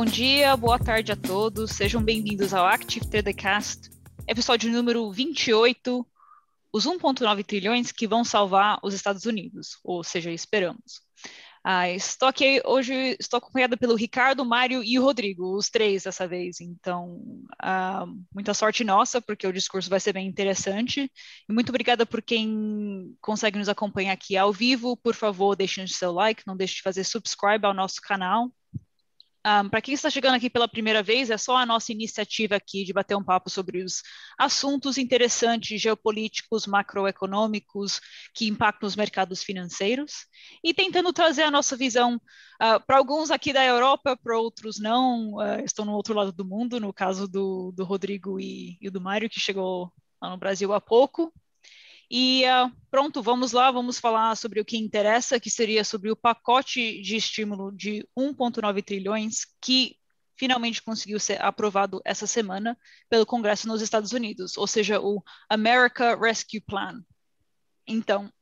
Bom dia, boa tarde a todos. Sejam bem-vindos ao Active Tradecast, episódio número 28, os 1,9 trilhões que vão salvar os Estados Unidos, ou seja, esperamos. Ah, estou aqui hoje, estou acompanhada pelo Ricardo, Mário e o Rodrigo, os três dessa vez. Então, ah, muita sorte nossa, porque o discurso vai ser bem interessante. E muito obrigada por quem consegue nos acompanhar aqui ao vivo. Por favor, deixem o seu like, não deixe de fazer subscribe ao nosso canal. Um, Para quem está chegando aqui pela primeira vez, é só a nossa iniciativa aqui de bater um papo sobre os assuntos interessantes geopolíticos, macroeconômicos que impactam os mercados financeiros e tentando trazer a nossa visão uh, para alguns aqui da Europa, para outros não, uh, estão no outro lado do mundo, no caso do, do Rodrigo e, e do Mário, que chegou lá no Brasil há pouco. E uh, pronto, vamos lá, vamos falar sobre o que interessa, que seria sobre o pacote de estímulo de 1,9 trilhões que finalmente conseguiu ser aprovado essa semana pelo Congresso nos Estados Unidos, ou seja, o America Rescue Plan. Então,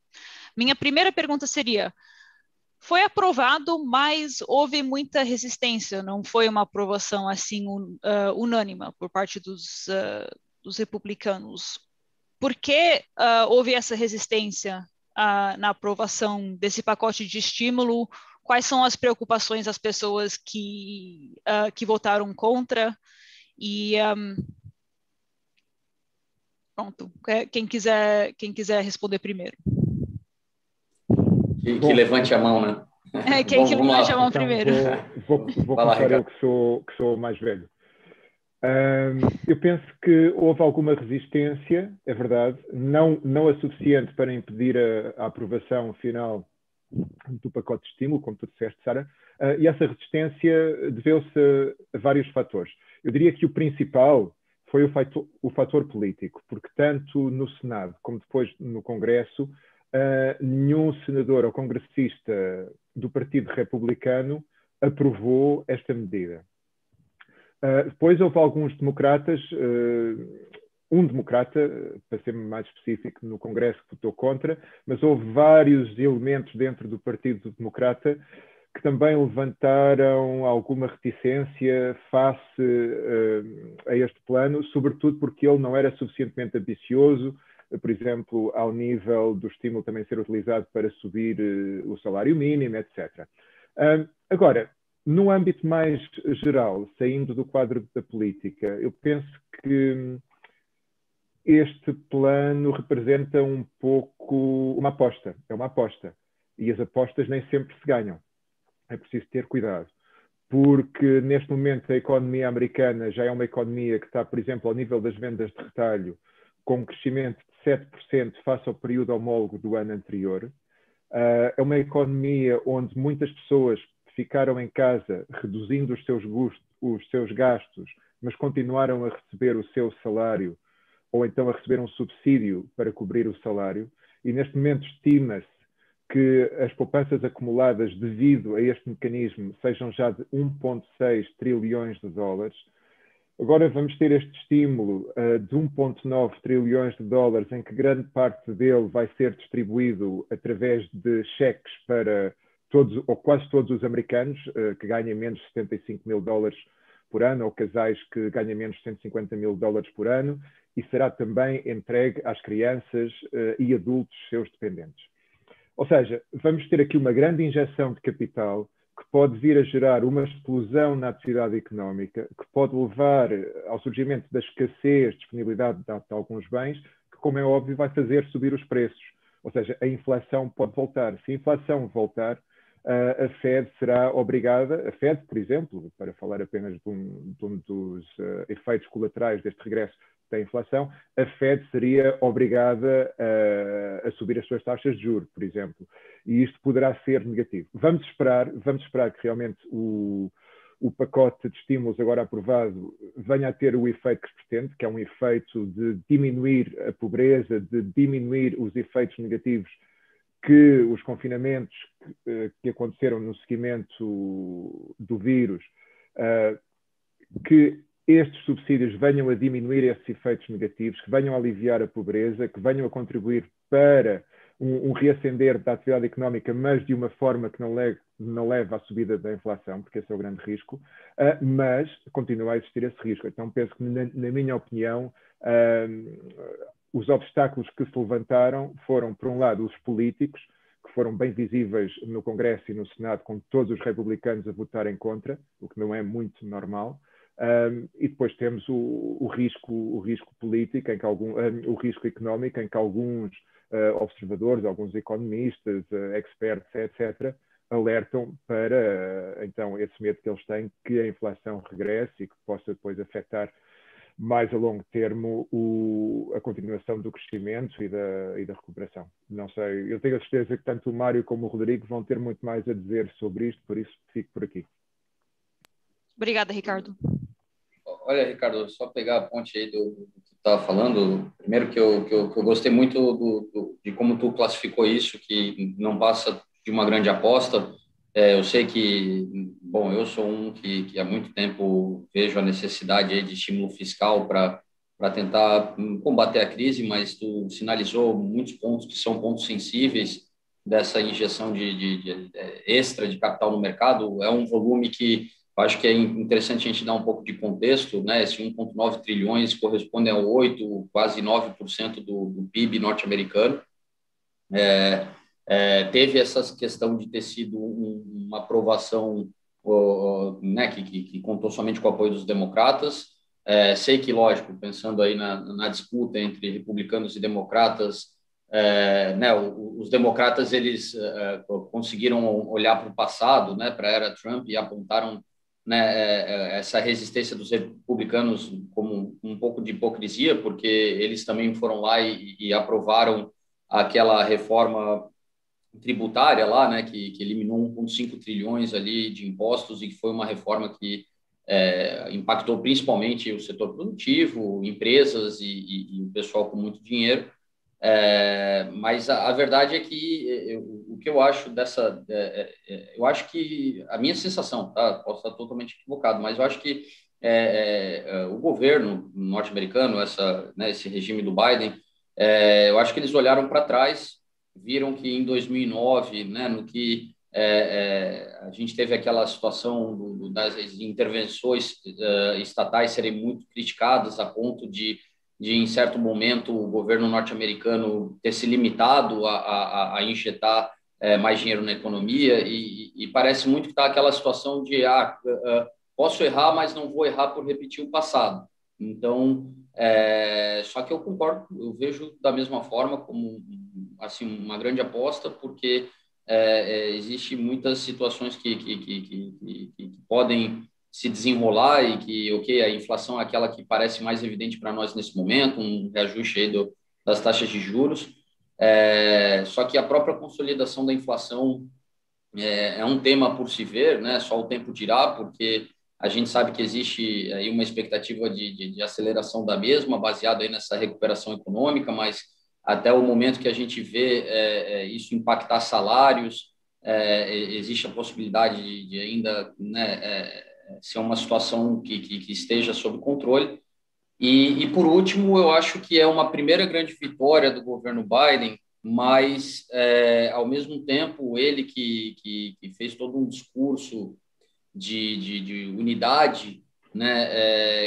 minha primeira pergunta seria: foi aprovado, mas houve muita resistência, não foi uma aprovação assim un, uh, unânime por parte dos, uh, dos republicanos por que uh, houve essa resistência uh, na aprovação desse pacote de estímulo? Quais são as preocupações das pessoas que, uh, que votaram contra? E um, pronto, quem quiser, quem quiser responder primeiro. Que, que levante a mão, né? É, quem Bom, que levante a mão então, primeiro? Vou, vou, vou começar eu que sou, que sou mais velho. Um, eu penso que houve alguma resistência, é verdade, não, não a suficiente para impedir a, a aprovação final do pacote de estímulo, como tu disseste, Sara, uh, e essa resistência deveu-se a vários fatores. Eu diria que o principal foi o fator, o fator político, porque tanto no Senado como depois no Congresso, uh, nenhum senador ou congressista do Partido Republicano aprovou esta medida. Uh, depois houve alguns democratas, uh, um democrata, para ser mais específico, no Congresso que votou contra, mas houve vários elementos dentro do Partido Democrata que também levantaram alguma reticência face uh, a este plano, sobretudo porque ele não era suficientemente ambicioso, por exemplo, ao nível do estímulo também ser utilizado para subir o salário mínimo, etc. agora, no âmbito mais geral, saindo do quadro da política, eu penso que este plano representa um pouco uma aposta, é uma aposta. E as apostas nem sempre se ganham. É preciso ter cuidado. Porque neste momento a economia americana já é uma economia que está, por exemplo, ao nível das vendas de retalho, com um crescimento de 7% face ao período homólogo do ano anterior. Uh, é uma economia onde muitas pessoas ficaram em casa reduzindo os seus, gustos, os seus gastos, mas continuaram a receber o seu salário ou então a receber um subsídio para cobrir o salário, e neste momento estima-se que as poupanças acumuladas devido a este mecanismo sejam já de 1,6 trilhões de dólares. Agora vamos ter este estímulo uh, de 1,9 trilhões de dólares, em que grande parte dele vai ser distribuído através de cheques para todos, ou quase todos os americanos uh, que ganham menos de 75 mil dólares por ano, ou casais que ganham menos de 150 mil dólares por ano, e será também entregue às crianças uh, e adultos seus dependentes. Ou seja, vamos ter aqui uma grande injeção de capital que pode vir a gerar uma explosão na atividade económica, que pode levar ao surgimento da escassez, disponibilidade de, de alguns bens, que, como é óbvio, vai fazer subir os preços. Ou seja, a inflação pode voltar. Se a inflação voltar, a Fed será obrigada, a Fed, por exemplo, para falar apenas de um, de um dos uh, efeitos colaterais deste regresso da inflação, a Fed seria obrigada a, a, subir as suas taxas de juros, por exemplo, e isto poderá ser negativo. Vamos esperar, vamos esperar que realmente o, o pacote de estímulos agora aprovado venha a ter o efeito que se pretende, que é um efeito de diminuir a pobreza, de diminuir os efeitos negativos que os confinamentos que, eh, que aconteceram no seguimento do vírus, uh, que estes subsídios venham a diminuir esses efeitos negativos, que venham a aliviar a pobreza, que venham a contribuir para um, um reacender da atividade económica, mas de uma forma que não leve, não leve à subida da inflação, porque esse é o grande risco, uh, mas continua a existir esse risco. Então, penso que, na, na minha opinião, uh, os obstáculos que se levantaram foram, por um lado, os políticos, que foram bem visíveis no Congresso e no Senado, com todos os republicanos a votarem contra, o que não é muito normal. Um, e depois temos o, o, risco, o risco político, em que algum, um, o risco económico, em que alguns uh, observadores, alguns economistas, uh, experts, etc., alertam para uh, então esse medo que eles têm que a inflação regresse e que possa depois afetar mais a longo termo o, a continuação do crescimento e da, e da recuperação. Não sei, eu tenho a certeza que tanto o Mário como o Rodrigo vão ter muito mais a dizer sobre isto, por isso fico por aqui. Obrigada, Ricardo. Olha, Ricardo, só pegar a ponte aí do, do que tu estava falando. Primeiro que eu, que eu, que eu gostei muito do, do, de como tu classificou isso, que não passa de uma grande aposta. É, eu sei que, bom, eu sou um que, que há muito tempo vejo a necessidade de estímulo fiscal para para tentar combater a crise, mas tu sinalizou muitos pontos que são pontos sensíveis dessa injeção de, de, de extra de capital no mercado. É um volume que acho que é interessante a gente dar um pouco de contexto, né? Esse 1,9 trilhões corresponde a 8, quase 9% do, do PIB norte-americano. É, é, teve essa questão de ter sido um, uma aprovação né, que, que, que, contou somente com o apoio dos democratas. É, sei que, lógico, pensando aí na, na disputa entre republicanos e democratas, é, né, os democratas eles é, conseguiram olhar para o passado, né, para a era Trump e apontaram né, é, é, essa resistência dos republicanos como um pouco de hipocrisia, porque eles também foram lá e, e aprovaram aquela reforma tributária lá, né, que, que eliminou 1,5 trilhões ali de impostos e que foi uma reforma que é, impactou principalmente o setor produtivo, empresas e, e, e o pessoal com muito dinheiro. É, mas a, a, verdade é que eu, o que eu acho dessa, é, é, é, eu acho que a minha sensação, tá? Posso estar totalmente equivocado, mas eu acho que é, o governo norte-americano, essa, né, esse regime do Biden, eu acho que eles olharam para trás, viram que em 2009, né, no que a gente teve aquela situação do, das intervenções estatais serem muito criticadas a ponto de de, em certo momento, o governo norte-americano ter se limitado a, a, a injetar é, mais dinheiro na economia e, e parece muito que está aquela situação de ah, uh, posso errar, mas não vou errar por repetir o passado. Então, é, só que eu concordo, eu vejo da mesma forma como assim uma grande aposta, porque é, é, existe muitas situações que, que, que, que, que podem se desenrolar e que, ok, a inflação é aquela que parece mais evidente para nós nesse momento, um reajuste aí do, das taxas de juros, é, só que a própria consolidação da inflação é, é, um tema por se ver, né? Só o tempo dirá, porque a gente sabe que existe aí uma expectativa de, de, de aceleração da mesma, baseada aí nessa recuperação econômica, mas até o momento que a gente vê é, é isso impactar salários, é, existe a possibilidade de, de ainda né, é, ser uma situação que, que, que esteja sob controle. E, e, por último, eu acho que é uma primeira grande vitória do governo Biden, mas, é, ao mesmo tempo, ele que, que, que, fez todo um discurso de, de, de unidade, né,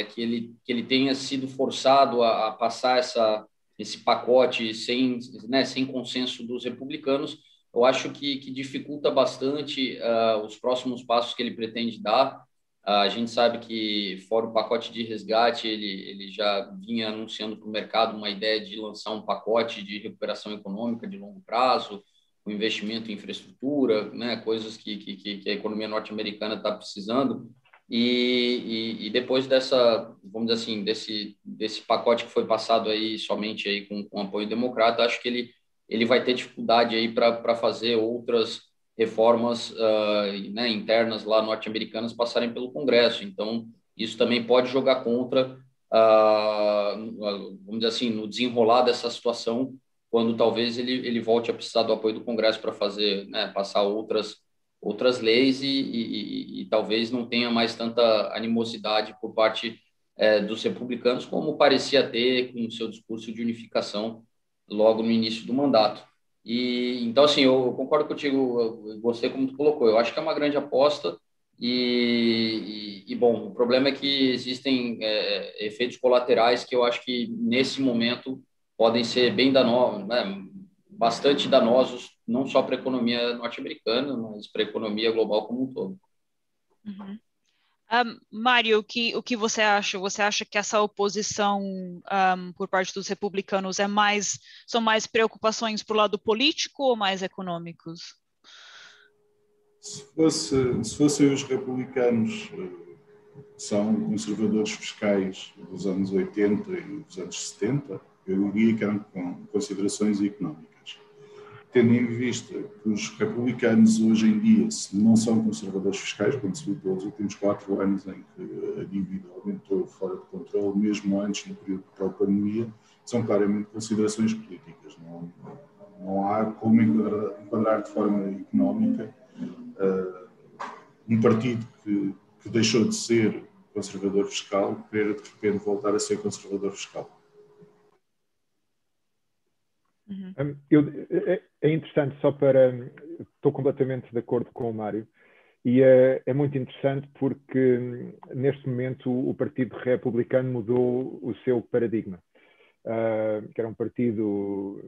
é, que, ele, que ele tenha sido forçado a, a passar essa, esse pacote sem, né, sem consenso dos republicanos, eu acho que, que dificulta bastante uh, os próximos passos que ele pretende dar. A gente sabe que, fora o pacote de resgate, ele, ele já vinha anunciando para o mercado uma ideia de lançar um pacote de recuperação econômica de longo prazo, o investimento em infraestrutura, né, coisas que, que, que a economia norte-americana está precisando. E, e, e, depois dessa, vamos dizer assim, desse, desse pacote que foi passado aí somente aí com, com apoio democrata, acho que ele, ele vai ter dificuldade aí para fazer outras reformas uh, né, internas lá norte-americanas passarem pelo Congresso. Então, isso também pode jogar contra, uh, vamos dizer assim, no desenrolar dessa situação, quando talvez ele, ele volte a precisar do apoio do Congresso para fazer, né, passar outras outras leis e, e, e, e, talvez não tenha mais tanta animosidade por parte é, dos republicanos, como parecia ter com o seu discurso de unificação logo no início do mandato. E então assim, eu, concordo contigo, gostei como tu colocou. Eu acho que é uma grande aposta e, bom, o problema é que existem é, efeitos colaterais que eu acho que nesse momento podem ser bem danosos, né, bastante danosos, não só para a economia norte-americana, mas para a economia global como um todo. Uhum. Um, Mário, o que, o que você acha? Você acha que essa oposição um, por parte dos republicanos é mais são mais preocupações para o lado político ou mais econômicos? Se, fosse, se fossem os republicanos que eh, são conservadores fiscais dos anos 80 e dos anos 70, eu diria que eram com considerações económicas tendo em vista que os republicanos hoje em dia não são conservadores fiscais, como se viu pelos últimos quatro anos em que a dívida aumentou fora de controle, mesmo antes no período da pandemia, são claramente considerações políticas. Não, não há como enquadrar, enquadrar de forma económica uh, um partido que, que deixou de ser conservador fiscal querer de repente voltar a ser conservador fiscal. Uhum. Hum, eu, é, é, interessante, só para. Estou completamente de acordo com o Mário, e é, é, muito interessante porque hum, neste momento o Partido Republicano mudou o seu paradigma, uh, que era um partido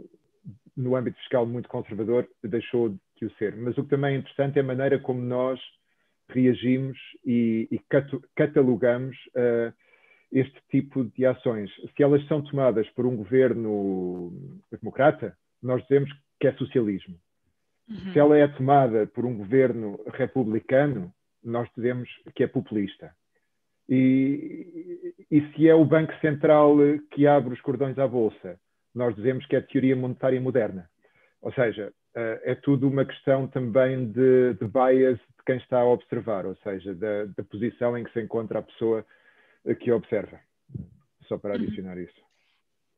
no âmbito fiscal muito conservador, deixou de o ser. Mas o que também é interessante é a maneira como nós reagimos e, e catalogamos uh, este tipo de ações. Se elas são tomadas por um governo democrata, nós dizemos que é socialismo. Uhum. Se ela é tomada por um governo republicano, nós dizemos que é populista. E, e, se é o Banco Central que abre os cordões à Bolsa, nós dizemos que é teoria monetária moderna. Ou seja, eh, é tudo uma questão também de, de bias de quem está a observar, ou seja, da, da posição em que se encontra a pessoa que observa. Só para uhum. adicionar isso.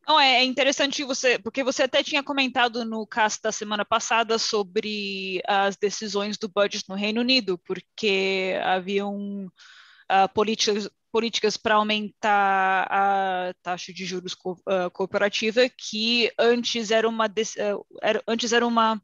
Não, é, é interessante você, porque você até tinha comentado no cast da semana passada sobre as decisões do budget no Reino Unido, porque haviam uh, políticas, políticas para aumentar a taxa de juros co uh, cooperativa, que antes era uma, uh, era, antes era uma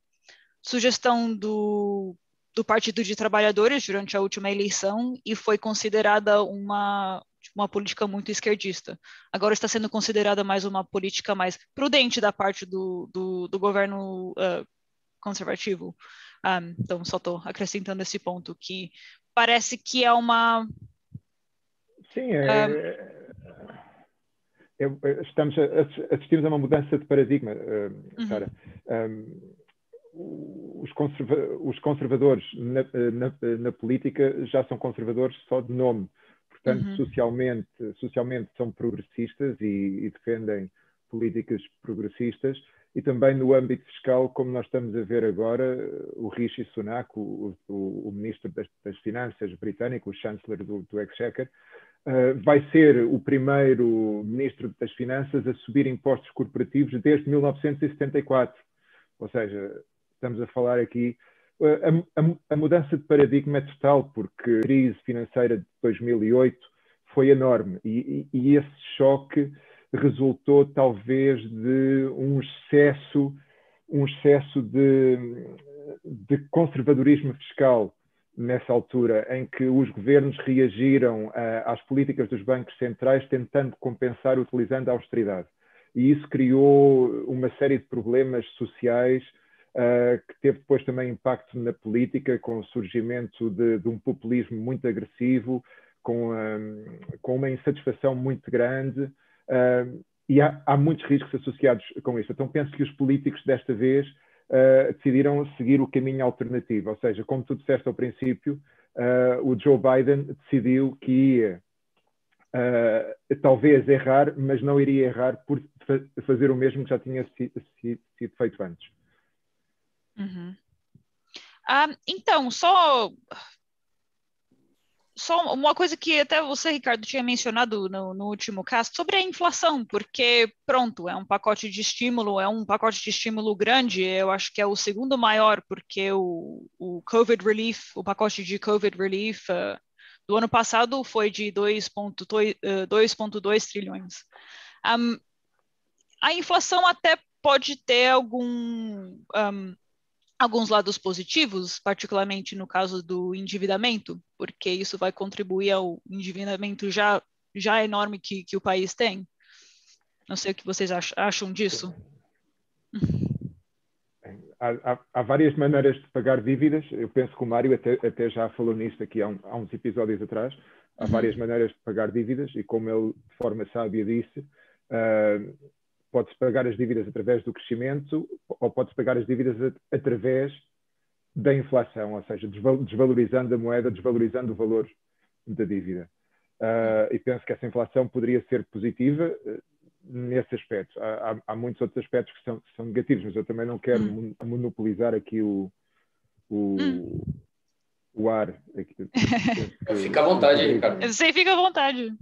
sugestão do, do Partido de Trabalhadores durante a última eleição e foi considerada uma, uma política muito esquerdista. Agora está sendo considerada mais uma política mais prudente da parte do, do, do governo uh, conservativo. Um, ah, então, só estou acrescentando esse ponto, que parece que é uma... Sim, é... Um, é, é estamos a, assistimos a uma mudança de paradigma, uh, Sara. Um, os, conserva os, conservadores na, na, na, política já são conservadores só de nome portanto, uhum. socialmente, socialmente são progressistas e, e, defendem políticas progressistas, e também no âmbito fiscal, como nós estamos a ver agora, o Rishi Sunak, o, o, o ministro das, das, Finanças britânico, o chanceler do, do Exchequer, uh, vai ser o primeiro ministro das Finanças a subir impostos corporativos desde 1974. Ou seja, estamos a falar aqui a, a, a, mudança de paradigma é total, porque a crise financeira de 2008 foi enorme e, e, e esse choque resultou talvez de um excesso, um excesso de, de conservadorismo fiscal nessa altura, em que os governos reagiram às políticas dos bancos centrais tentando compensar utilizando a austeridade. E isso criou uma série de problemas sociais uh, que teve depois também impacto na política, com o surgimento de, de um populismo muito agressivo, com, um, com uma insatisfação muito grande. Uh, e há, há, muitos riscos associados com isso. Então, penso que os políticos desta vez uh, decidiram seguir o caminho alternativo. Ou seja, como tu disseste ao princípio, uh, o Joe Biden decidiu que ia talvez errar, mas não iria errar por fa fazer o mesmo que já tinha sido feito antes. Uhum. Ah, então, só só uma coisa que até você, Ricardo, tinha mencionado no, no, último caso, sobre a inflação, porque, pronto, é um pacote de estímulo, é um pacote de estímulo grande, eu acho que é o segundo maior, porque o, o Covid Relief, o pacote de Covid Relief uh, do ano passado foi de 2,2 uh, trilhões. Um, a inflação até pode ter algum, um, alguns lados positivos, particularmente no caso do endividamento, porque isso vai contribuir ao endividamento já, já enorme que, que o país tem. Não sei o que vocês acham disso. Há, há, há, várias maneiras de pagar dívidas. Eu penso que o Mário até, até já falou nisto aqui há, um, há, uns episódios atrás. Há uhum. várias maneiras de pagar dívidas e, como ele de forma sábia disse, uh, pode-se pagar as dívidas através do crescimento ou pode-se pagar as dívidas através da inflação, ou seja, desvalorizando a moeda, desvalorizando o valor da dívida. Uh, e penso que essa inflação poderia ser positiva, nesse aspecto. Há, há, há, muitos outros aspectos que são, são, negativos, mas eu também não quero hum. monopolizar aqui o, o, hum. O ar. fica à vontade, Ricardo. Você fica à vontade.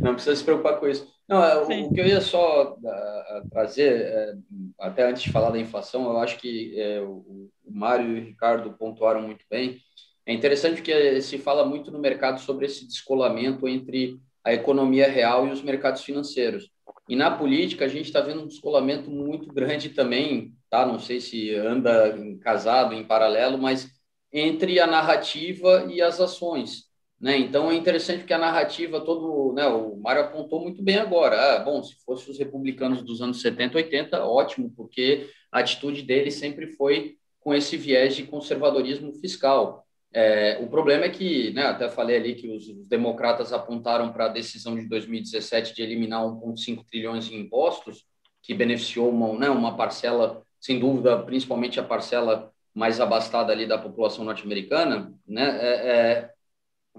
Não precisa se preocupar com isso. Não, é, o, que eu ia só uh, trazer, uh, até antes de falar da inflação, eu acho que o, o Mário e o Ricardo pontuaram muito bem. É interessante que se fala muito no mercado sobre esse descolamento entre a economia real e os mercados financeiros. E na política a gente está vendo um descolamento muito grande também, tá? Não sei se anda casado em paralelo, mas entre a narrativa e as ações, né? Então é interessante que a narrativa todo, né? O Mário apontou muito bem agora. Ah, bom, se fosse os republicanos dos anos 70, 80, ótimo, porque a atitude deles sempre foi com esse viés de conservadorismo fiscal. É, o problema é que, né, até falei ali que os, os democratas apontaram para a decisão de 2017 de eliminar 1,5 trilhões em impostos, que beneficiou uma, né, uma parcela, sem dúvida, principalmente a parcela mais abastada ali da população norte-americana, né, é, é,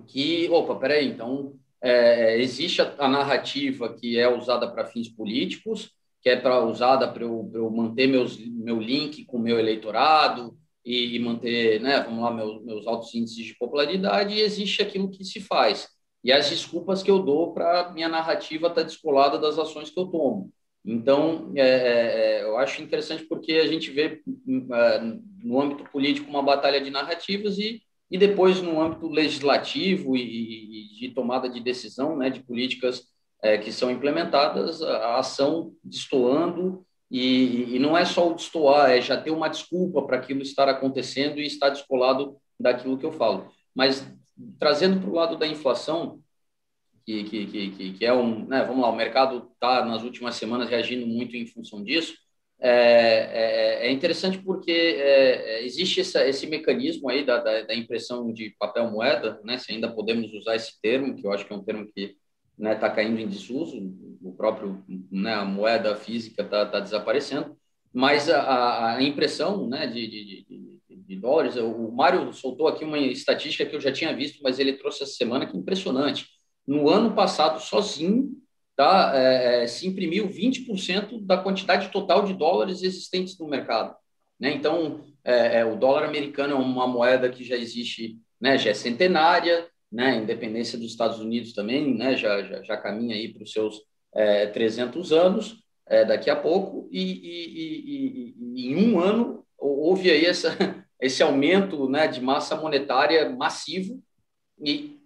que, opa, peraí, então é, existe a, a, narrativa que é usada para fins políticos, que é para usada para eu, eu, manter meus, meu link com o meu eleitorado, e, manter, né, vamos lá, meus, meus altos índices de popularidade, e existe aquilo que se faz. E as desculpas que eu dou para minha narrativa estar tá descolada das ações que eu tomo. Então, é, é, é, eu acho interessante porque a gente vê é, no âmbito político uma batalha de narrativas e, e depois no âmbito legislativo e, e de tomada de decisão, né, de políticas é, que são implementadas, a ação destoando e, e, não é só o destoar, é já ter uma desculpa para aquilo estar acontecendo e estar descolado daquilo que eu falo. Mas trazendo para o lado da inflação, que, que, que, que é um. Né, vamos lá, o mercado está nas últimas semanas reagindo muito em função disso. É, é, é interessante porque é, é, existe essa, esse mecanismo aí da, da, da, impressão de papel moeda, né, se ainda podemos usar esse termo, que eu acho que é um termo que está né, tá caindo em desuso, o próprio né, a moeda física está tá desaparecendo, mas a, a impressão né, de, de, de, de, dólares, o Mário soltou aqui uma estatística que eu já tinha visto, mas ele trouxe essa semana que é impressionante. No ano passado, sozinho, tá, é, é se imprimiu 20% da quantidade total de dólares existentes no mercado. Né? Então, é, é, o dólar americano é uma moeda que já existe, né, já é centenária, né, independência dos Estados Unidos também, né, já, já, já caminha aí para os seus é, 300 anos, é, daqui a pouco, e, e, e, e, em um ano houve aí essa, esse aumento né, de massa monetária massivo e,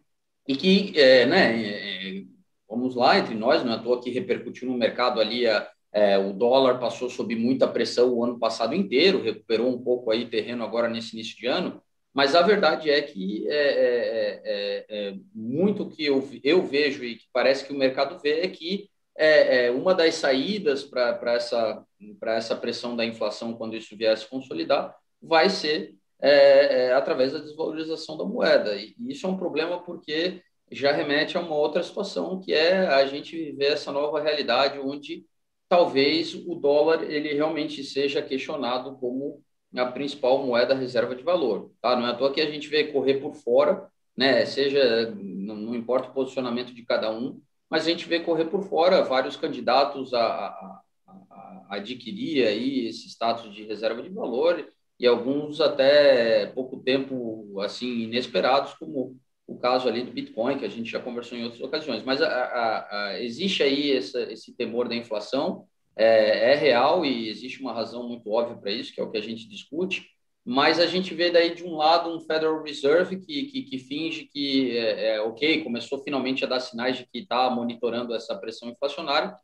e que, é, né, é, vamos lá, entre nós, não é à toa que repercutiu no mercado ali, a, é, o dólar passou sob muita pressão o ano passado inteiro, recuperou um pouco aí terreno agora nesse início de ano, mas a verdade é que é, é, é, é muito que eu, eu vejo e que parece que o mercado vê é que é, é uma das saídas para essa, essa pressão da inflação, quando isso vier a se consolidar, vai ser é, através da desvalorização da moeda. E isso é um problema porque já remete a uma outra situação, que é a gente viver essa nova realidade onde talvez o dólar ele realmente seja questionado como a principal moeda reserva de valor. Tá? Não é à toa que a gente vê correr por fora, né? seja, não, não importa o posicionamento de cada um, mas a gente vê correr por fora vários candidatos a, a, a, adquirir aí esse status de reserva de valor e alguns até pouco tempo assim inesperados, como o caso ali do Bitcoin, que a gente já conversou em outras ocasiões. Mas existe aí essa, esse temor da inflação, é, é, real e existe uma razão muito óbvia para isso, que é o que a gente discute. mas a gente vê daí de um lado um Federal Reserve que, que, que finge que é, é, ok, começou finalmente a dar sinais de que está monitorando essa pressão inflacionária,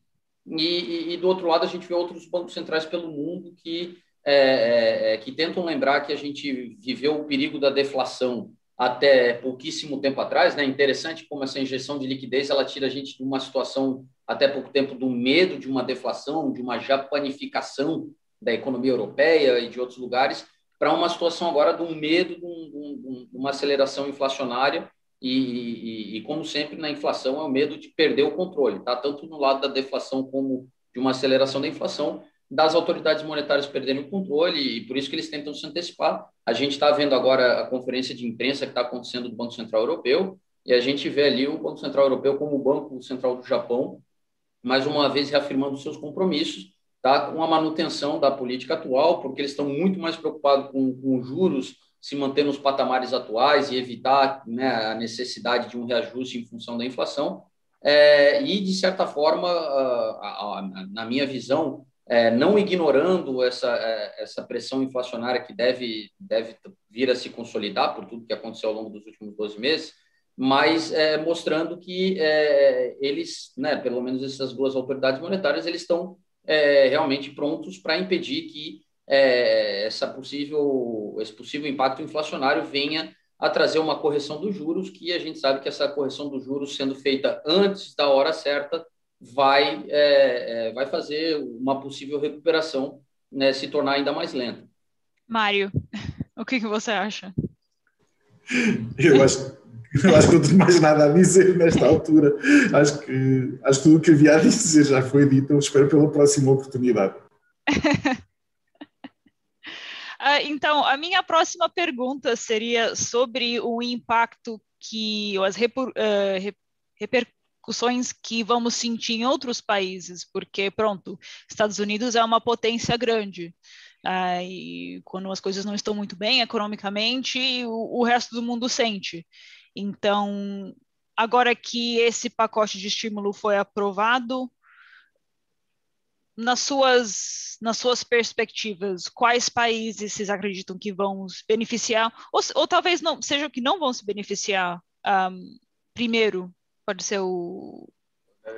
e, e, e, do outro lado a gente vê outros bancos centrais pelo mundo que, é, é, é que tentam lembrar que a gente viveu o perigo da deflação até pouquíssimo tempo atrás, né? Interessante como essa injeção de liquidez ela tira a gente de uma situação até pouco tempo do medo de uma deflação, de uma japanificação da economia europeia e de outros lugares, para uma situação agora um medo de, um, de uma aceleração inflacionária e, e, e, como sempre na inflação é o medo de perder o controle, tá? Tanto no lado da deflação como de uma aceleração da inflação, das autoridades monetárias perderem o controle e por isso que eles tentam se antecipar. A gente está vendo agora a conferência de imprensa que está acontecendo do Banco Central Europeu e a gente vê ali o Banco Central Europeu como o Banco Central do Japão, mais uma vez reafirmando seus compromissos tá, com a manutenção da política atual, porque eles estão muito mais preocupados com, com juros se manter nos patamares atuais e evitar né, a necessidade de um reajuste em função da inflação. É, e, de certa forma, na minha visão, não ignorando essa, é, essa pressão inflacionária que deve, deve vir a se consolidar por tudo que aconteceu ao longo dos últimos 12 meses, mas é, mostrando que é, eles, né, pelo menos essas duas autoridades monetárias, eles estão é, realmente prontos para impedir que é, essa possível, esse possível impacto inflacionário venha a trazer uma correção dos juros, que a gente sabe que essa correção dos juros sendo feita antes da hora certa vai, é, é, vai fazer uma possível recuperação né, se tornar ainda mais lenta. Mário, o que, que você acha? Eu acho, eu acho que não tenho mais nada a dizer nesta altura. Acho que, acho que tudo o que havia a dizer já foi dito. Eu espero pela próxima oportunidade. uh, então, a minha próxima pergunta seria sobre o impacto que as reper, uh, repercussões repercussões que vamos sentir em outros países, porque, pronto, Estados Unidos é uma potência grande. Ah, e quando as coisas não estão muito bem economicamente, o, o resto do mundo sente. Então, agora que esse pacote de estímulo foi aprovado, nas suas, nas suas perspectivas, quais países vocês acreditam que vão se beneficiar, ou, ou talvez não sejam que não vão se beneficiar um, primeiro Pode ser o.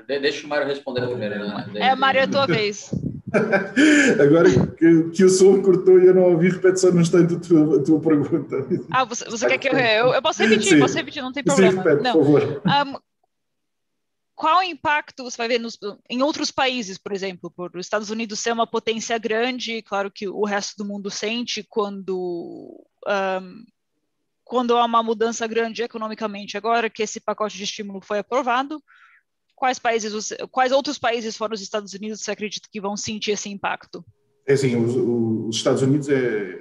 deixa o Mário responder primeiro. Né? É, Mário, é a tua vez. Agora que, que o som cortou e eu não ouvi, repete só no instante a tua, a tua pergunta. Ah, você, você quer que eu, eu. Eu posso repetir, Sim. posso repetir, não tem problema. Sim, repete, não. por favor. Um, qual o impacto você vai ver nos, em outros países, por exemplo, por os Estados Unidos ser uma potência grande, claro que o resto do mundo sente quando um, quando há uma mudança grande economicamente, agora que esse pacote de estímulo foi aprovado, quais países, quais outros países fora os Estados Unidos você acredita que vão sentir esse impacto? É assim, os, os Estados Unidos é,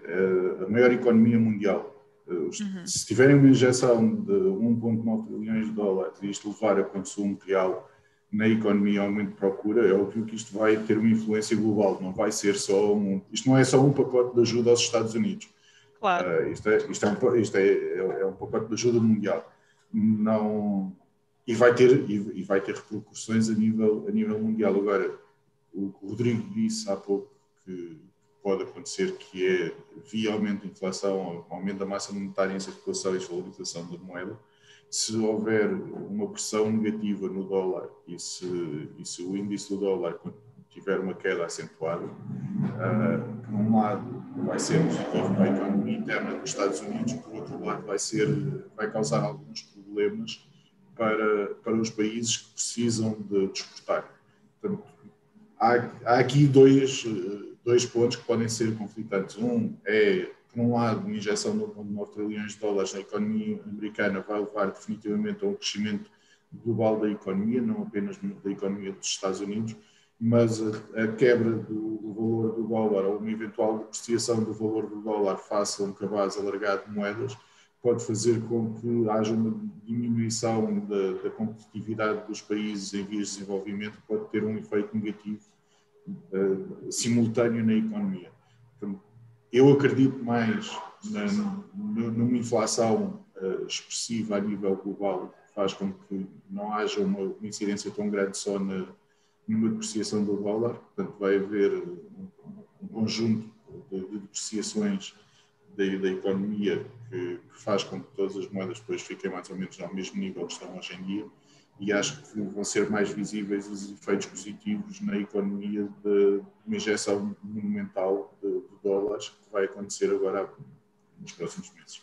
é, a maior economia mundial. Uhum. Se tiverem uma injeção de 1,9 trilhões de dólares e isto levar a consumo real na economia aumento de procura, é óbvio que isto vai ter uma influência global, não vai ser só um, isto não é só um pacote de ajuda aos Estados Unidos Claro. Uh, isto, é, isto, é um, isto é, é, um pacote de ajuda mundial. Não, e, vai ter, e, e, vai ter repercussões a nível, a nível mundial. Agora, o que o Rodrigo disse há pouco que pode acontecer, que é via aumento da inflação, aumento da massa monetária em circulação e desvalorização da moeda, se houver uma pressão negativa no dólar e se, e se o índice do dólar tiver uma queda acentuada, uh, por um lado vai ser positivo para a economia interna dos Estados Unidos, por outro lado vai ser vai causar alguns problemas para para os países que precisam de exportar. Portanto, há, há aqui dois dois pontos que podem ser conflitantes. Um é por um lado, uma injeção de 9 trilhões de dólares na economia americana vai levar definitivamente a um crescimento global da economia, não apenas da economia dos Estados Unidos, mas a, a quebra do, do, valor do dólar ou uma eventual depreciação do valor do dólar face a um cabaz alargado de moedas pode fazer com que haja uma diminuição da, da competitividade dos países em vias de desenvolvimento, pode ter um efeito negativo uh, simultâneo na economia. Então, eu acredito mais na, numa inflação uh, expressiva a nível global, que faz com que não haja uma incidência tão grande só na numa depreciação do dólar, portanto vai haver um, um conjunto de, de, depreciações da, da economia que, que, faz com que todas as moedas depois fiquem mais ou menos ao mesmo nível que estão hoje em dia e acho que vão ser mais visíveis os efeitos positivos na economia de uma injeção monumental de, de dólares que vai acontecer agora nos próximos meses.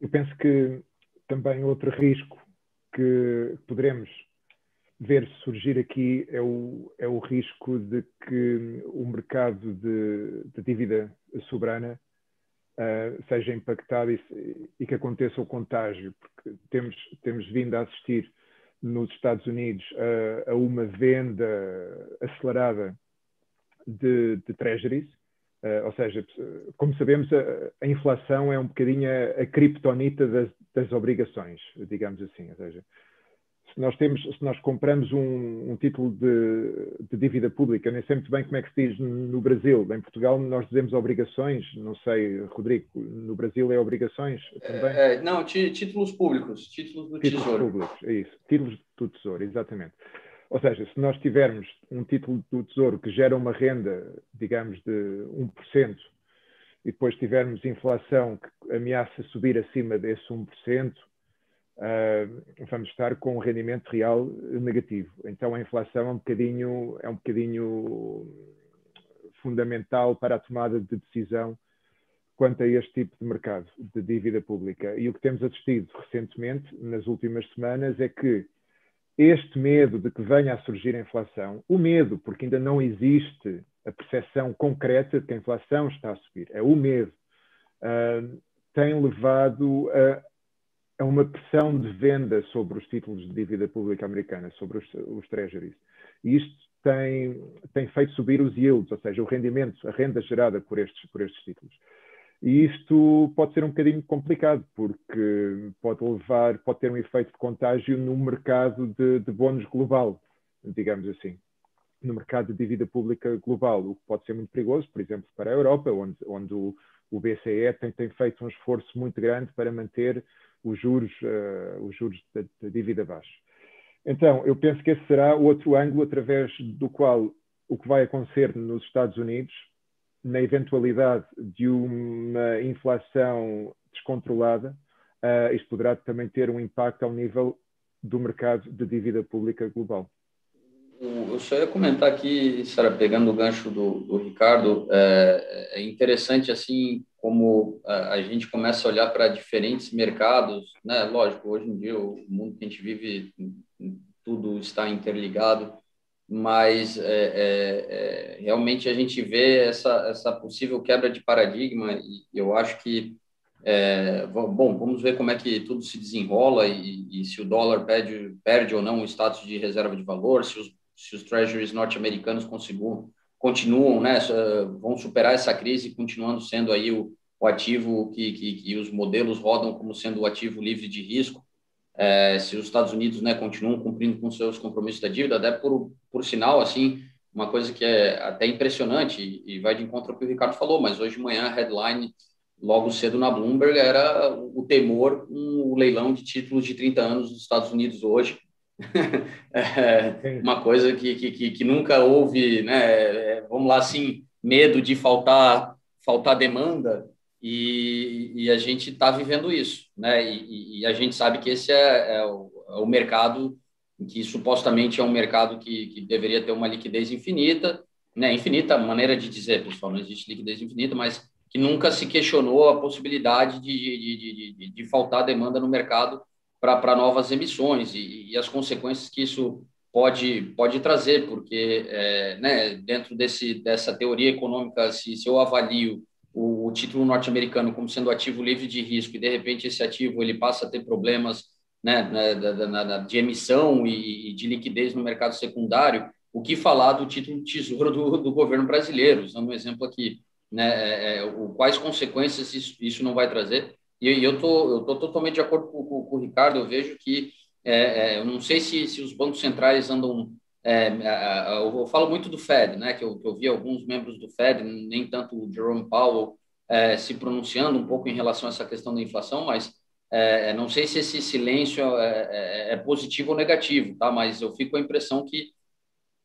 Eu penso que também outro risco que poderemos ver surgir aqui é o, é o risco de que o mercado de, de dívida soberana uh, seja impactado e, e, que aconteça o contágio, porque temos, temos vindo a assistir nos Estados Unidos a, a uma venda acelerada de, de treasuries, uh, ou seja, como sabemos, a, a, inflação é um bocadinho a, a criptonita das, das obrigações, digamos assim, ou seja, se nós temos, se nós compramos um, um título de, de, dívida pública, nem sei muito bem como é que se diz no Brasil. Em Portugal nós dizemos obrigações, não sei, Rodrigo, no Brasil é obrigações também? É, é, não, títulos públicos, títulos do títulos Tesouro. Públicos, é isso, títulos do Tesouro, exatamente. Ou seja, se nós tivermos um título do Tesouro que gera uma renda, digamos, de 1%, e depois tivermos inflação que ameaça subir acima desse 1%, uh, vamos estar com um rendimento real negativo. Então a inflação é um bocadinho, é um bocadinho fundamental para a tomada de decisão quanto a este tipo de mercado de dívida pública. E o que temos assistido recentemente, nas últimas semanas, é que este medo de que venha a surgir a inflação, o medo, porque ainda não existe a percepção concreta de que a inflação está a subir, é o medo, uh, tem levado a, a uma pressão de venda sobre os títulos de dívida pública americana, sobre os, os treasuries. E isto tem, tem feito subir os yields, ou seja, o rendimento, a renda gerada por estes, por estes títulos. E isto pode ser um bocadinho complicado, porque pode levar, pode ter um efeito de contágio no mercado de, de global, digamos assim, no mercado de dívida pública global, o que pode ser muito perigoso, por exemplo, para a Europa, onde, onde o, o BCE tem, tem feito um esforço muito grande para manter os juros, uh, os juros da, da dívida baixos. Então, eu penso que esse será outro ângulo através do qual o que vai acontecer nos Estados Unidos, na eventualidade de uma inflação descontrolada, uh, isto poderá também ter um impacto ao nível do mercado de dívida pública global. Eu só ia comentar aqui, Sara, pegando o gancho do, do Ricardo, é, é, interessante assim como a, a gente começa a olhar para diferentes mercados, né? Lógico, hoje em dia o mundo que a gente vive tudo está interligado, mas é, é, é, realmente a gente vê essa essa possível quebra de paradigma e eu acho que é, bom, vamos ver como é que tudo se desenrola e, e, se o dólar perde, perde ou não o status de reserva de valor, se os se os treasuries norte-americanos continuam, né, vão superar essa crise, continuando sendo aí o, o ativo que, que, que, os modelos rodam como sendo o ativo livre de risco, é, se os Estados Unidos, né, continuam cumprindo com seus compromissos da dívida, até por, por sinal, assim, uma coisa que é até impressionante e, vai de encontro ao que o Ricardo falou, mas hoje de manhã a headline logo cedo na Bloomberg era o temor, um, o leilão de títulos de 30 anos dos Estados Unidos hoje, é uma coisa que, que, que, nunca houve, né? É, vamos lá, assim, medo de faltar, faltar demanda, e, e a gente está vivendo isso, né? E, e, a gente sabe que esse é, é, o, é, o, mercado que supostamente é um mercado que, que deveria ter uma liquidez infinita, né? Infinita, maneira de dizer, pessoal, não existe liquidez infinita, mas que nunca se questionou a possibilidade de, de, de, de, de faltar demanda no mercado para novas emissões e, e, as consequências que isso pode, pode trazer, porque é, né, dentro desse, dessa teoria econômica, se, se eu avalio o, o título norte-americano como sendo ativo livre de risco e de repente esse ativo ele passa a ter problemas né, na, na, na, de emissão e, de liquidez no mercado secundário, o que falar do título tesouro do, do governo brasileiro? Usando um exemplo aqui, né, é, é, o, quais consequências isso, isso não vai trazer? E eu tô, eu tô totalmente de acordo com, com, com o Ricardo. Eu vejo que é, é, eu não sei se, se os bancos centrais andam. É, eu falo muito do Fed, né? Que eu, que eu vi alguns membros do Fed, nem tanto o Jerome Powell, é, se pronunciando um pouco em relação a essa questão da inflação, mas é, não sei se esse silêncio é, é, é, positivo ou negativo, tá? Mas eu fico com a impressão que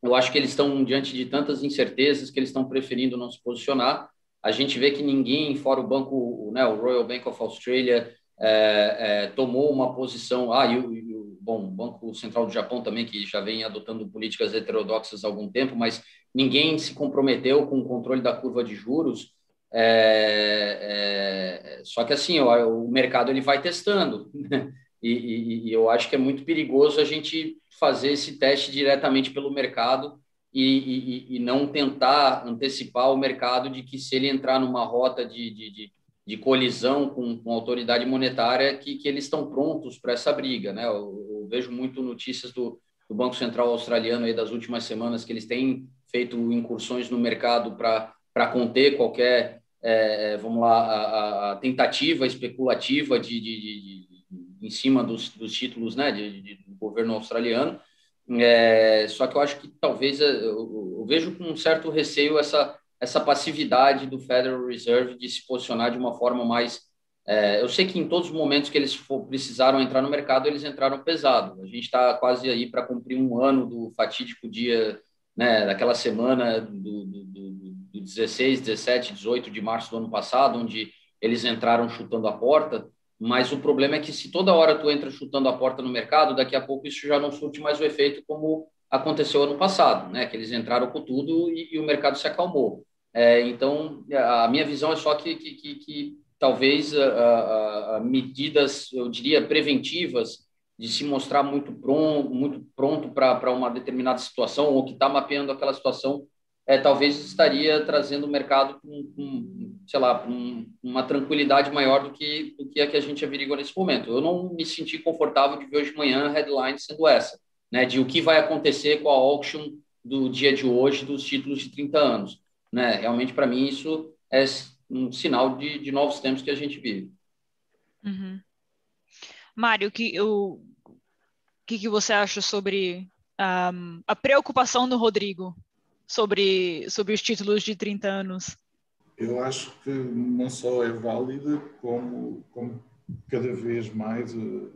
eu acho que eles estão diante de tantas incertezas que eles estão preferindo não se posicionar a gente vê que ninguém, fora o banco, né, o Royal Bank of Australia, é, é, tomou uma posição. Ah, e o, e o, bom, o Banco Central do Japão também, que já vem adotando políticas heterodoxas há algum tempo, mas ninguém se comprometeu com o controle da curva de juros. É, é só que assim, o, o mercado ele vai testando, né? e, e, e eu acho que é muito perigoso a gente fazer esse teste diretamente pelo mercado e, e, e, não tentar antecipar o mercado de que se ele entrar numa rota de, de, de, de colisão com, com a autoridade monetária, que, que eles estão prontos para essa briga. Né? Eu, eu, vejo muito notícias do, do Banco Central australiano aí das últimas semanas que eles têm feito incursões no mercado para conter qualquer, é, vamos lá, a, a, tentativa especulativa de, de, de, de em cima dos, dos títulos né, de, do governo australiano. É, só que eu acho que talvez é, eu, eu, vejo com um certo receio essa, essa passividade do Federal Reserve de se posicionar de uma forma mais. É, eu sei que em todos os momentos que eles for, precisaram entrar no mercado, eles entraram pesado. A gente está quase aí para cumprir um ano do fatídico dia, né, daquela semana do, do, do, do 16, 17, 18 de março do ano passado, onde eles entraram chutando a porta. Mas o problema é que se toda hora tu entra chutando a porta no mercado, daqui a pouco isso já não surte mais o efeito como aconteceu ano passado, né? Que eles entraram com tudo e, e o mercado se acalmou. É, então, a minha visão é só que, que, que, que talvez a, a, medidas, eu diria, preventivas de se mostrar muito pronto, muito pronto para uma determinada situação ou que está mapeando aquela situação é, talvez estaria trazendo o mercado com, com sei lá, com uma tranquilidade maior do que, do que a que a gente averigua nesse momento. Eu não me senti confortável de ver hoje de manhã a headline sendo essa, né, de o que vai acontecer com a auction do dia de hoje dos títulos de 30 anos. Né? Realmente, para mim, isso é um sinal de, de novos tempos que a gente vive. Uhum. Mário, que, o que, que você acha sobre um, a preocupação do Rodrigo sobre, sobre os títulos de 30 anos? Eu acho que não só é válida, como, como cada vez mais uh,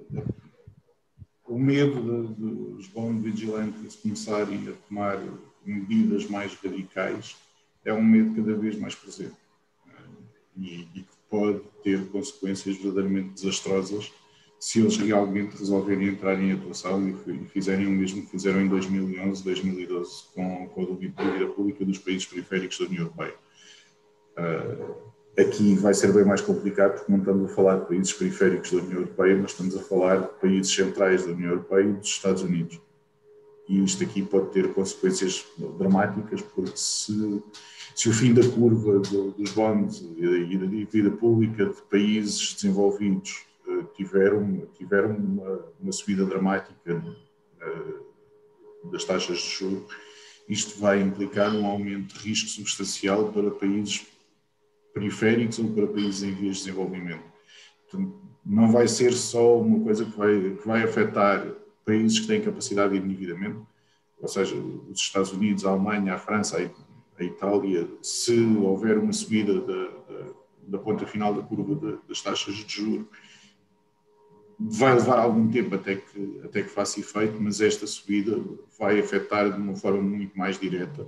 o medo dos bons vigilantes começarem a tomar medidas mais radicais é um medo cada vez mais presente uh, e, e que pode ter consequências verdadeiramente desastrosas se eles realmente resolverem entrar em atuação e, fizerem o mesmo que fizeram em 2011, 2012 com, com a dívida pública dos países periféricos da União Europeia. Uh, aqui vai ser bem mais complicado porque não estamos a falar de países periféricos da União Europeia, mas estamos a falar de países centrais da União Europeia e dos Estados Unidos. E isto aqui pode ter consequências dramáticas, porque se, se o fim da curva do, dos bonds e da dívida pública de países desenvolvidos tiveram, tiveram uma, uma subida dramática uh, das taxas de juros. Isto vai implicar um aumento de risco substancial para países periféricos ou para países em vias de desenvolvimento. Portanto, não vai ser só uma coisa que vai, que vai afetar países que têm capacidade de endividamento, ou seja, os Estados Unidos, a Alemanha, a França, a Itália, se houver uma subida da, da, da ponta final da curva de, das taxas de juros vai levar algum tempo até que, até que faça efeito, mas esta subida vai afetar de uma forma muito mais direta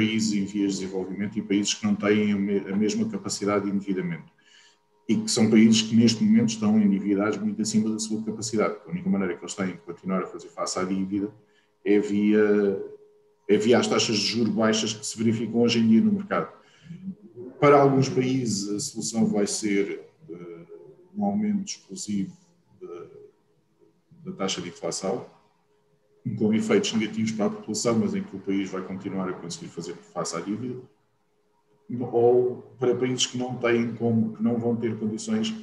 países em vias de desenvolvimento e países que não têm a mesma capacidade de endividamento. E que são países que neste momento estão endividados muito acima da sua capacidade. A única maneira que eles têm de continuar a fazer face à dívida é via, é via as taxas de juros baixas que se verificam hoje em dia no mercado. Para alguns países a solução vai ser uh, um aumento explosivo da, taxa de inflação, com efeitos negativos para a população, mas em que o país vai continuar a conseguir fazer face à dívida, ou para países que não têm como, que não vão ter condições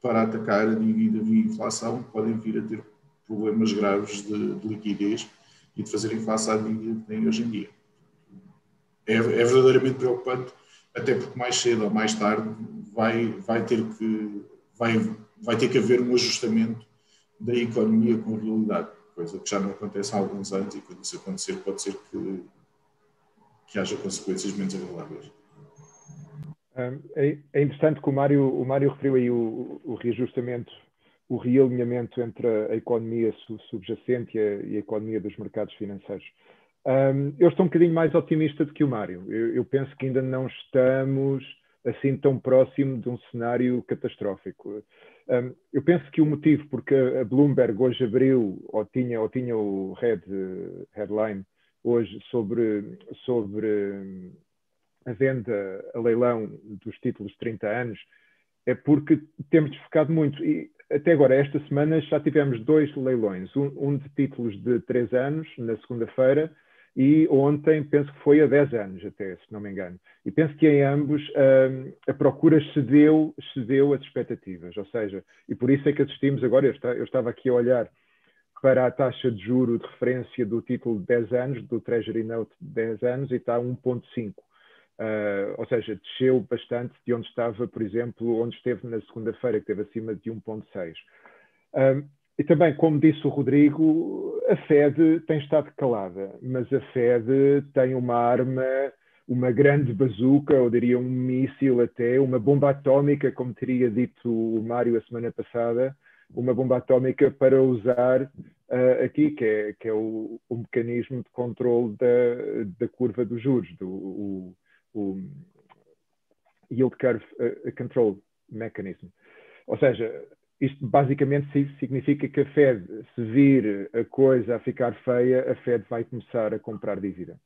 para atacar a dívida via inflação, podem vir a ter problemas graves de, de liquidez e de fazerem face à dívida que têm hoje em dia. É, é, verdadeiramente preocupante, até porque mais cedo ou mais tarde vai, vai ter que vai vai ter que haver um ajustamento da economia com a realidade, coisa que já não acontece há alguns anos e quando isso acontecer pode ser que, que haja consequências menos agradáveis. É, é interessante que o Mário, o Mário referiu aí o, o reajustamento, o realinhamento entre a economia subjacente e a, e a economia dos mercados financeiros. Um, eu estou um bocadinho mais otimista do que o Mário. Eu, eu penso que ainda não estamos assim tão próximo de um cenário catastrófico. Um, eu penso que o motivo porque a Bloomberg hoje abriu, ou tinha, ou tinha o head, headline hoje sobre, sobre a venda, a leilão dos títulos de 30 anos, é porque temos focado muito. E até agora, esta semana, já tivemos dois leilões: um, um de títulos de 3 anos, na segunda-feira, e ontem penso que foi a 10 anos até, se não me engano. E penso que em ambos um, a procura cedeu, cedeu as expectativas, ou seja, e por isso é que assistimos agora, eu, está, eu estava aqui a olhar para a taxa de juro de referência do título de 10 anos, do Treasury Note de 10 anos, e está a 1.5. Uh, ou seja, desceu bastante de onde estava, por exemplo, onde esteve na segunda-feira, que esteve acima de 1.6. Uh, e também, como disse o Rodrigo, a Fed tem estado calada, mas a Fed tem uma arma, uma grande bazuca, ou diria um míssil até, uma bomba atómica, como teria dito o Mário a semana passada, uma bomba atómica para usar uh, aqui, que é, que é o, o, mecanismo de controle da, da curva dos juros, do o, o Yield Curve uh, Control Mechanism. Ou seja, isto basicamente significa que a Fed, se vir a coisa a ficar feia, a Fed vai começar a comprar dívida.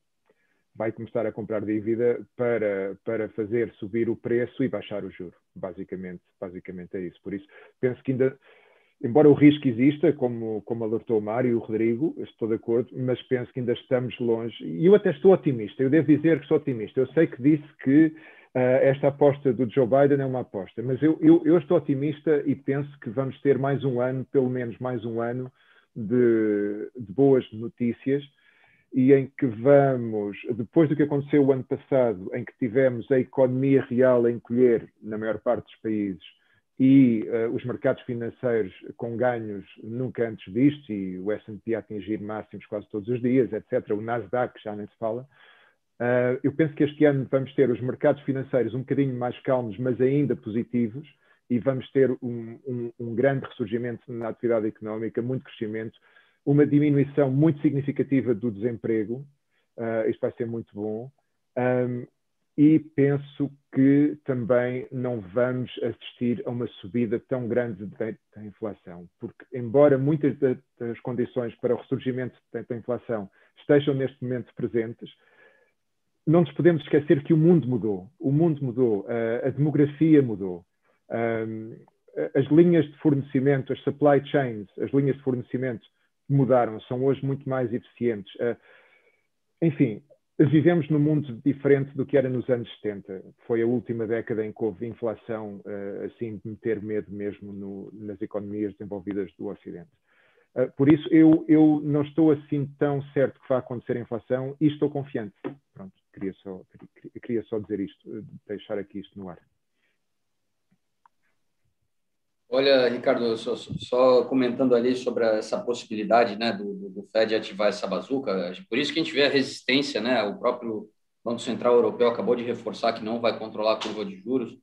Vai começar a comprar dívida para, para fazer subir o preço e baixar o juro. Basicamente, basicamente é isso. Por isso, penso que ainda, embora o risco exista, como, como alertou o Mário e o Rodrigo, estou de acordo, mas penso que ainda estamos longe. E eu até estou otimista. Eu devo dizer que sou otimista. Eu sei que disse que esta aposta do Joe Biden é uma aposta, mas eu, eu, eu, estou otimista e penso que vamos ter mais um ano, pelo menos mais um ano, de, de, boas notícias e em que vamos, depois do que aconteceu o ano passado, em que tivemos a economia real a encolher na maior parte dos países e uh, os mercados financeiros com ganhos nunca antes vistos e o S&P a atingir máximos quase todos os dias, etc. O Nasdaq já nem se fala. Uh, eu penso que este ano vamos ter os mercados financeiros um bocadinho mais calmos, mas ainda positivos, e vamos ter um, um, um grande ressurgimento na atividade económica, muito crescimento, uma diminuição muito significativa do desemprego, uh, isto vai ser muito bom, um, e penso que também não vamos assistir a uma subida tão grande da inflação, porque embora muitas das condições para o ressurgimento da inflação estejam neste momento presentes, não nos podemos esquecer que o mundo mudou. O mundo mudou, a demografia mudou. as linhas de fornecimento, as supply chains, as linhas de fornecimento mudaram, são hoje muito mais eficientes. enfim, vivemos num mundo diferente do que era nos anos 70. Foi a última década em que houve inflação, assim, de meter medo mesmo no, nas economias desenvolvidas do Ocidente. por isso, eu, eu não estou assim tão certo que vai acontecer a inflação e estou confiante. Pronto queria só, queria só dizer isto, deixar aqui isto no ar. Olha, Ricardo, só, só, comentando ali sobre essa possibilidade né, do, do, Fed ativar essa bazuca, por isso que a gente vê a resistência, né? O próprio Banco Central Europeu acabou de reforçar que não vai controlar a curva de juros,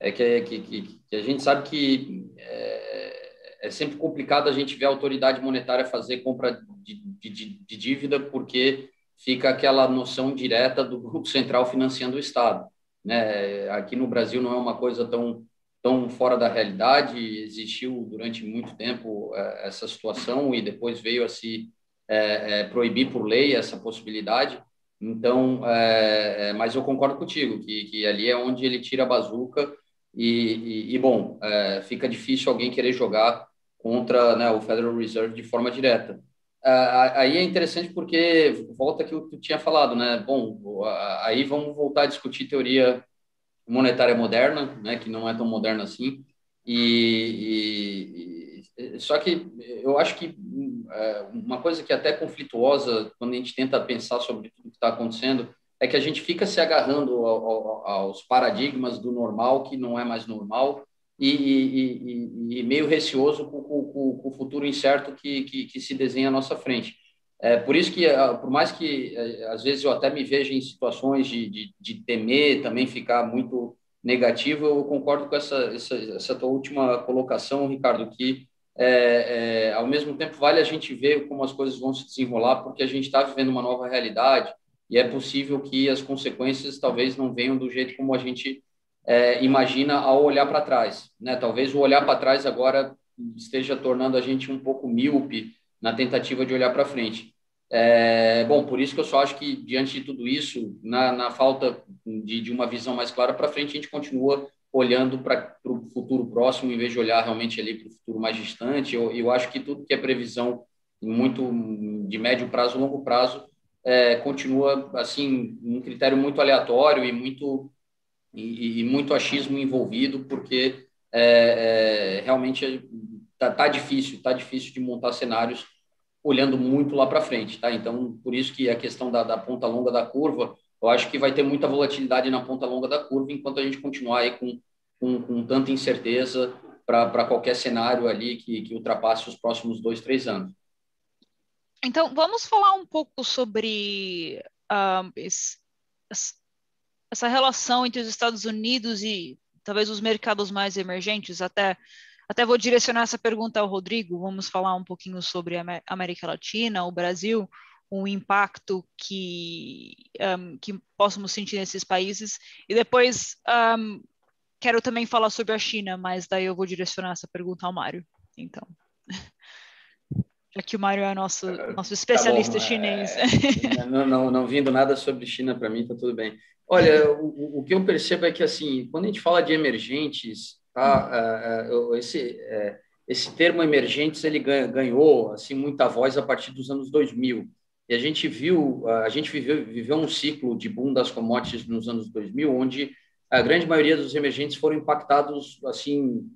é que, que, que, que a gente sabe que é, é, sempre complicado a gente ver a autoridade monetária fazer compra de, de, de dívida, porque fica aquela noção direta do Grupo Central financiando o Estado. Né? Aqui no Brasil não é uma coisa tão, tão fora da realidade, existiu durante muito tempo é, essa situação e depois veio a se é, é, proibir por lei essa possibilidade. Então, é, é, mas eu concordo contigo, que, que ali é onde ele tira a bazuca e, e, e bom, é, fica difícil alguém querer jogar contra né, o Federal Reserve de forma direta. Ah, aí é interessante porque volta aqui o que tu tinha falado, né? Bom, aí vamos voltar a discutir teoria monetária moderna, né? Que não é tão moderna assim. E, e só que eu acho que é, uma coisa que é até conflituosa quando a gente tenta pensar sobre tudo que está acontecendo é que a gente fica se agarrando aos paradigmas do normal que não é mais normal e, e, e, meio receoso com, com, com, o futuro incerto que, que, que, se desenha à nossa frente. É, por isso que, ah, por mais que é, às vezes eu até me veja em situações de, de, de temer, também ficar muito negativo, eu concordo com essa, essa, essa tua última colocação, Ricardo, que é, é, ao mesmo tempo vale a gente ver como as coisas vão se desenrolar, porque a gente está vivendo uma nova realidade e é possível que as consequências talvez não venham do jeito como a gente é, imagina ao olhar para trás. Né? Talvez o olhar para trás agora esteja tornando a gente um pouco míope na tentativa de olhar para frente. É, bom, por isso que eu só acho que, diante de tudo isso, na, na falta de, de, uma visão mais clara para frente, a gente continua olhando para o futuro próximo, em vez de olhar realmente ali para o futuro mais distante. Eu, eu acho que tudo que é previsão muito de médio prazo, longo prazo, é, continua assim um critério muito aleatório e muito e, e muito achismo envolvido, porque é, é, realmente tá, tá difícil, tá difícil de montar cenários olhando muito lá para frente, tá? Então, por isso que a questão da, da, ponta longa da curva, eu acho que vai ter muita volatilidade na ponta longa da curva, enquanto a gente continuar aí com, com, com tanta incerteza para qualquer cenário ali que, que ultrapasse os próximos dois, três anos. Então, vamos falar um pouco sobre uh, esse, essa relação entre os Estados Unidos e talvez os mercados mais emergentes, até até vou direcionar essa pergunta ao Rodrigo. Vamos falar um pouquinho sobre a América Latina, o Brasil, o impacto que, um, que possamos sentir nesses países. E depois um, quero também falar sobre a China, mas daí eu vou direcionar essa pergunta ao Mário. Então, já que o Mário é nosso, nosso tá especialista tá bom, chinês. É, não, não, não vindo nada sobre China para mim, tá tudo bem. Olha, o, o que eu percebo é que, assim, quando a gente fala de emergentes, Tá? É, é, esse, é, esse termo emergentes ele ganhou assim muita voz a partir dos anos 2000 e a gente viu a gente viveu, viveu um ciclo de boom das commodities nos anos 2000 onde a grande maioria dos emergentes foram impactados assim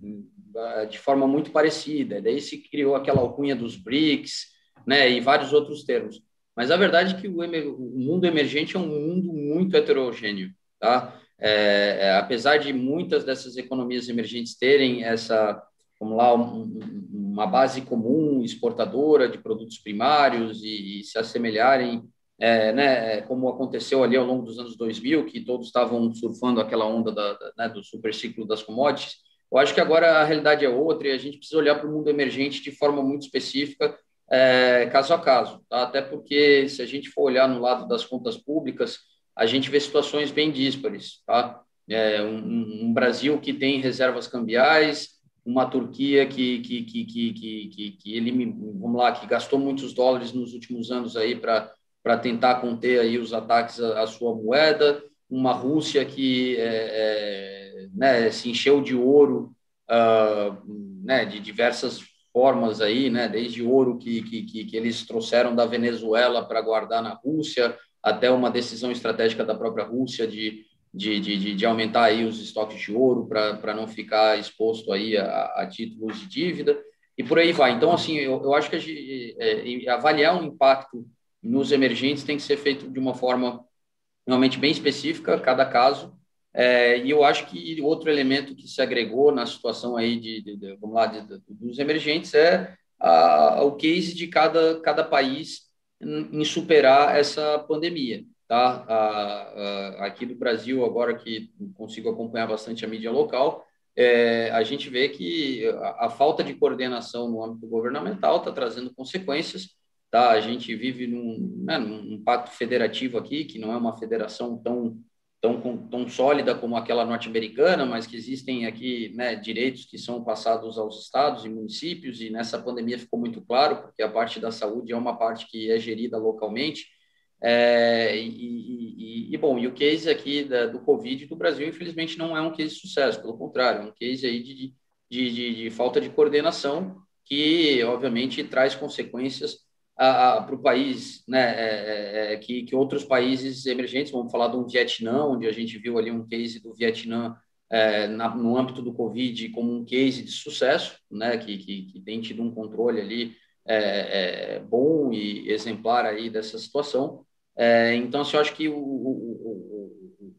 de forma muito parecida daí se criou aquela alcunha dos BRICS né e vários outros termos mas a verdade é que o, o mundo emergente é um mundo muito heterogêneo tá é, é, apesar de muitas dessas economias emergentes terem essa, vamos lá, um, uma base comum exportadora de produtos primários e, e se assemelharem, é, né, como aconteceu ali ao longo dos anos 2000, que todos estavam surfando aquela onda da, da, né, do super ciclo das commodities, eu acho que agora a realidade é outra e a gente precisa olhar para o mundo emergente de forma muito específica, é, caso a caso, tá? até porque se a gente for olhar no lado das contas públicas, a gente vê situações bem díspares, tá? É, um, um, Brasil que tem reservas cambiais, uma Turquia que que, que, que, que, que ele, vamos lá, que gastou muitos dólares nos últimos anos aí para tentar conter aí os ataques à, à sua moeda, uma Rússia que é, é, né, se encheu de ouro, uh, né, de diversas formas aí, né, desde ouro que, que, que eles trouxeram da Venezuela para guardar na Rússia, até uma decisão estratégica da própria Rússia de, de, de, de aumentar aí os estoques de ouro para não ficar exposto aí a, a, títulos de dívida e por aí vai. Então, assim, eu, eu acho que é, avaliar um impacto nos emergentes tem que ser feito de uma forma realmente bem específica, cada caso, é, e eu acho que outro elemento que se agregou na situação aí de, de, de vamos lá, de, dos emergentes é a, o case de cada, cada país em superar essa pandemia. Tá? aqui do Brasil, agora que consigo acompanhar bastante a mídia local, é, a gente vê que a, a, falta de coordenação no âmbito governamental está trazendo consequências. Tá? A gente vive num, né, num pacto federativo aqui, que não é uma federação tão tão, tão sólida como aquela norte-americana, mas que existem aqui né, direitos que são passados aos estados e municípios, e nessa pandemia ficou muito claro, porque a parte da saúde é uma parte que é gerida localmente. É, e, e, e, bom, e o case aqui da, do Covid do Brasil, infelizmente, não é um case de sucesso, pelo contrário, é um case aí de, de, de, de falta de coordenação, que obviamente traz consequências para o país, né, é, é, é, que, que outros países emergentes, vamos falar de um Vietnã, onde a gente viu ali um case do Vietnã é, na, no âmbito do Covid como um case de sucesso, né, que, que, que tem tido um controle ali é, é bom e exemplar aí dessa situação. então, assim, eu acho que o, o, o,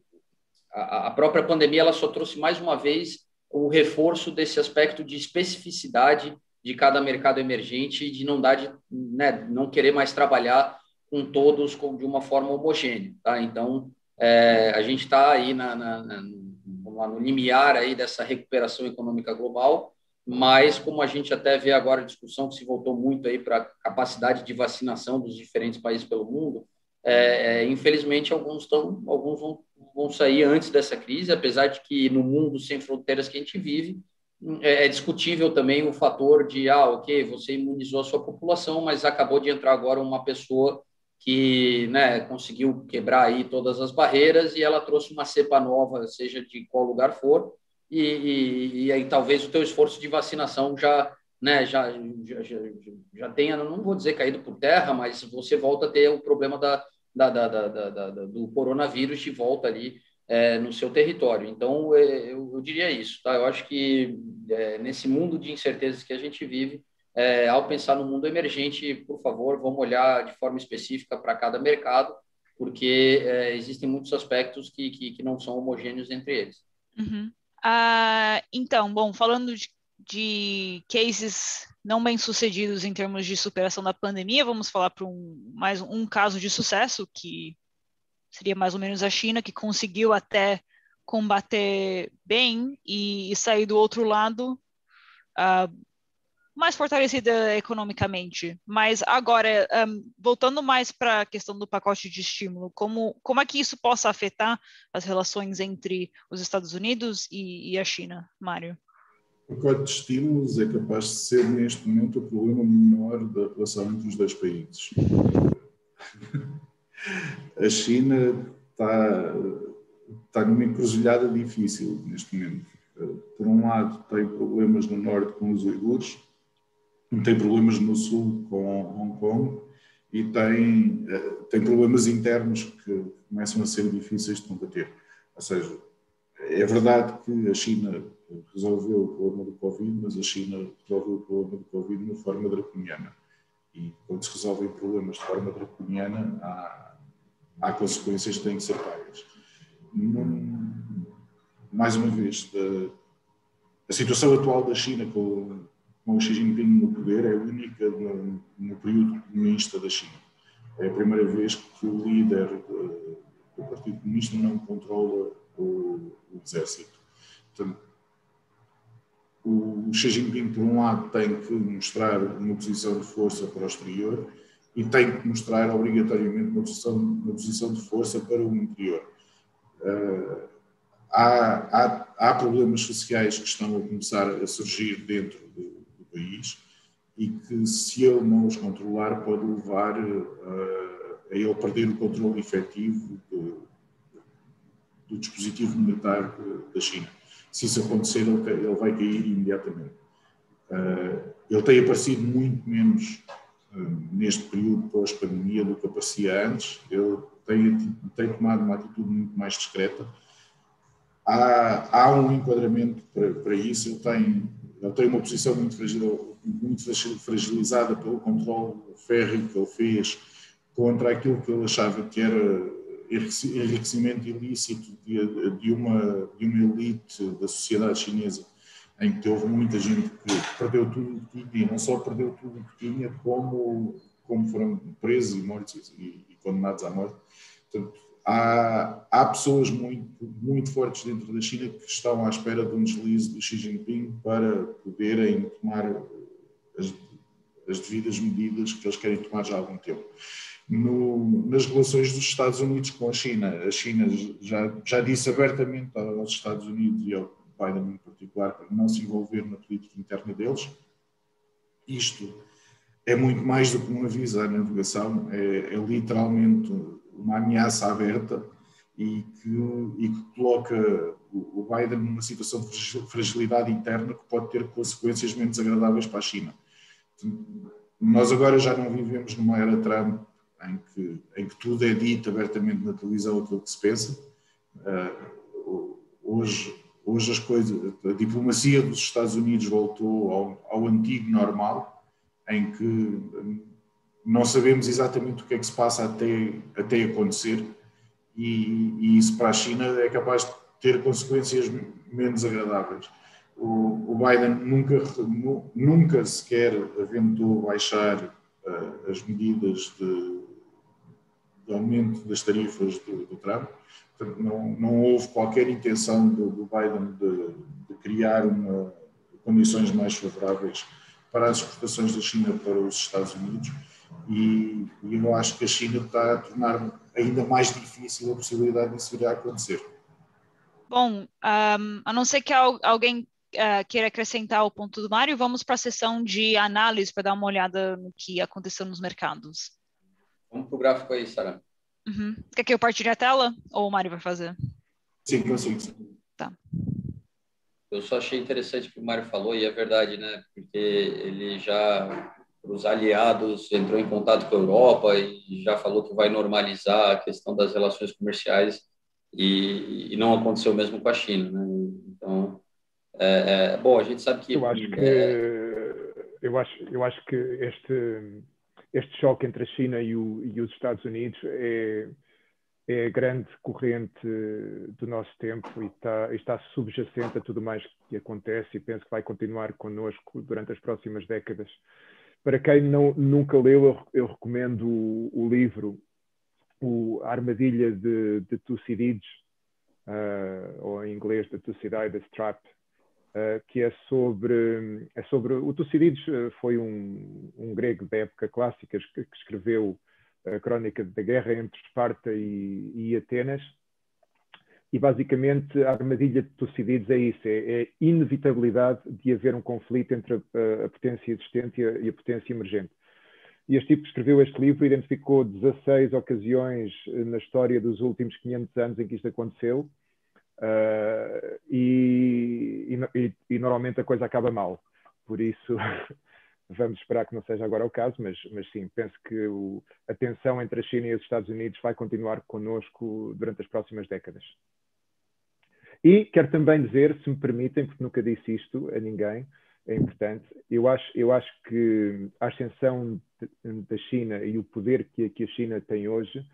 a, a própria pandemia ela só trouxe mais uma vez o reforço desse aspecto de especificidade de cada mercado emergente e de não dar de, né, não querer mais trabalhar com todos de uma forma homogênea, tá? Então, é, a gente está aí na, na, na, no limiar aí dessa recuperação econômica global, mas como a gente até vê agora a discussão que se voltou muito aí para a capacidade de vacinação dos diferentes países pelo mundo, é, é, infelizmente alguns estão, alguns vão, vão sair antes dessa crise, apesar de que no mundo sem fronteiras que a gente vive, é, é discutível também o fator de, ah, ok, você imunizou a sua população, mas acabou de entrar agora uma pessoa que né, conseguiu quebrar aí todas as barreiras e ela trouxe uma cepa nova, seja de qual lugar for, e, e, e aí talvez o teu esforço de vacinação já, né, já, já, já, já tenha, não vou dizer caído por terra, mas você volta a ter o problema da, da, da, da, do coronavírus de volta ali é, no seu território. Então, é, eu, eu, diria isso. Tá? Eu acho que é, nesse mundo de incertezas que a gente vive, é, ao pensar no mundo emergente, por favor, vamos olhar de forma específica para cada mercado, porque é, existem muitos aspectos que, que, que, não são homogêneos entre eles. Uhum. Ah, então, bom, falando de, de, cases não bem sucedidos em termos de superação da pandemia, vamos falar para um, mais um caso de sucesso, que seria mais ou menos a China, que conseguiu até combater bem e, e sair do outro lado uh, mais fortalecida economicamente. Mas agora, um, voltando mais para a questão do pacote de estímulo, como, como é que isso possa afetar as relações entre os Estados Unidos e, e a China, Mário? O pacote de estímulos é capaz de ser, neste momento, o problema menor da relação entre os dois países. A China está, está numa encruzilhada difícil neste momento. Por um lado, tem problemas no norte com os uigures, tem problemas no sul com Hong Kong e tem, eh, tem problemas internos que começam a ser difíceis de combater. Ou seja, é verdade que a China resolveu o problema do Covid, mas a China resolveu o problema do Covid de uma forma draconiana. E quando se resolvem problemas de forma draconiana, há, há consequências que têm que ser pagas. Mais uma vez, a situação atual da China com, o Xi Jinping no poder é única no, período comunista da China. É a primeira vez que o líder do, do Partido Comunista não controla o, o exército. Portanto, o Xi Jinping, por um lado, tem que mostrar uma posição de força para o exterior e tem que mostrar obrigatoriamente uma posição, uma posição de força para o interior. Uh, há, há, há, problemas sociais que estão a começar a surgir dentro do, do país e que, se ele não os controlar, pode levar uh, a ele perder o controle efetivo do, do dispositivo monetário da China se isso acontecer, ele, ele vai cair imediatamente. Uh, ele tem aparecido muito menos neste período pós-pandemia do que aparecia antes. Ele tem, tem, tomado uma atitude muito mais discreta. Há, há um enquadramento para, para isso. Ele tem, ele tem uma posição muito, fragil, muito fragilizada pelo controle férreo que ele fez contra aquilo que ele achava que era enriquecimento ilícito de, de, uma, de uma elite da sociedade chinesa, em que houve muita gente que perdeu tudo o que tinha, não só perdeu tudo o que tinha, como, como foram presos e mortos e, e condenados à morte. Portanto, há, há pessoas muito, muito fortes dentro da China que estão à espera de um deslize do Xi Jinping para poderem tomar as, as devidas medidas que eles querem tomar já há algum tempo no, nas relações dos Estados Unidos com a China. A China já, já disse abertamente aos Estados Unidos e ao Biden em particular para não se envolver na política interna deles. Isto é muito mais do que um aviso à navegação, é, é literalmente uma ameaça aberta e que, e que coloca o Biden numa situação de fragilidade interna que pode ter consequências menos agradáveis para a China. Nós agora já não vivemos numa era Trump em que, em que tudo é dito abertamente na televisão aquilo que se pensa. Uh, hoje, hoje as coisas, a diplomacia dos Estados Unidos voltou ao, ao antigo normal, em que não sabemos exatamente o que é que se passa até, até acontecer, e, e isso para a China é capaz de ter consequências menos agradáveis. O, o Biden nunca, nunca sequer aventou baixar uh, as medidas de de aumento das tarifas do, do Trump. Não, não houve qualquer intenção do, do Biden de, de criar uma, condições mais favoráveis para as exportações da China para os Estados Unidos e, e eu acho que a China está a tornar ainda mais difícil a possibilidade disso vir a acontecer. Bom, um, a não ser que alguém uh, queira acrescentar o ponto do Mário, vamos para a sessão de análise para dar uma olhada no que aconteceu nos mercados. Vamos para o gráfico aí, Sara. Uhum. Quer que eu partilhe a tela ou o Mário vai fazer? Sim, consigo. Tá. Eu só achei interessante o que o Mário falou, e é verdade, né? Porque ele já, os aliados, entrou em contato com a Europa e já falou que vai normalizar a questão das relações comerciais, e, e não aconteceu mesmo com a China, né? Então, é, é, bom, a gente sabe que. Eu acho que, é... eu acho, eu acho que este, este choque entre a China e, o, e os Estados Unidos é, é a grande corrente do nosso tempo e está, está subjacente a tudo mais que acontece e penso que vai continuar connosco durante as próximas décadas. Para quem não, nunca leu, eu, eu recomendo o, o, livro o, A Armadilha de, de uh, ou em inglês The Thucydides Trap, Uh, que é sobre, é sobre o Tucídides uh, foi um, um, grego da época clássica que, que, escreveu a crónica da guerra entre Esparta e, e, Atenas e basicamente a armadilha de Tucídides é isso, é, é a inevitabilidade de haver um conflito entre a, a potência existente e a, e a, potência emergente. E este tipo escreveu este livro identificou 16 ocasiões eh, na história dos últimos 500 anos em que isto aconteceu Uh, e, e, e, normalmente a coisa acaba mal. Por isso, vamos esperar que não seja agora o caso, mas, mas sim, penso que o, a tensão entre a China e os Estados Unidos vai continuar connosco durante as próximas décadas. E quero também dizer, se me permitem, porque nunca disse isto a ninguém, é importante, eu acho, eu acho que a ascensão da China e o poder que, que a China tem hoje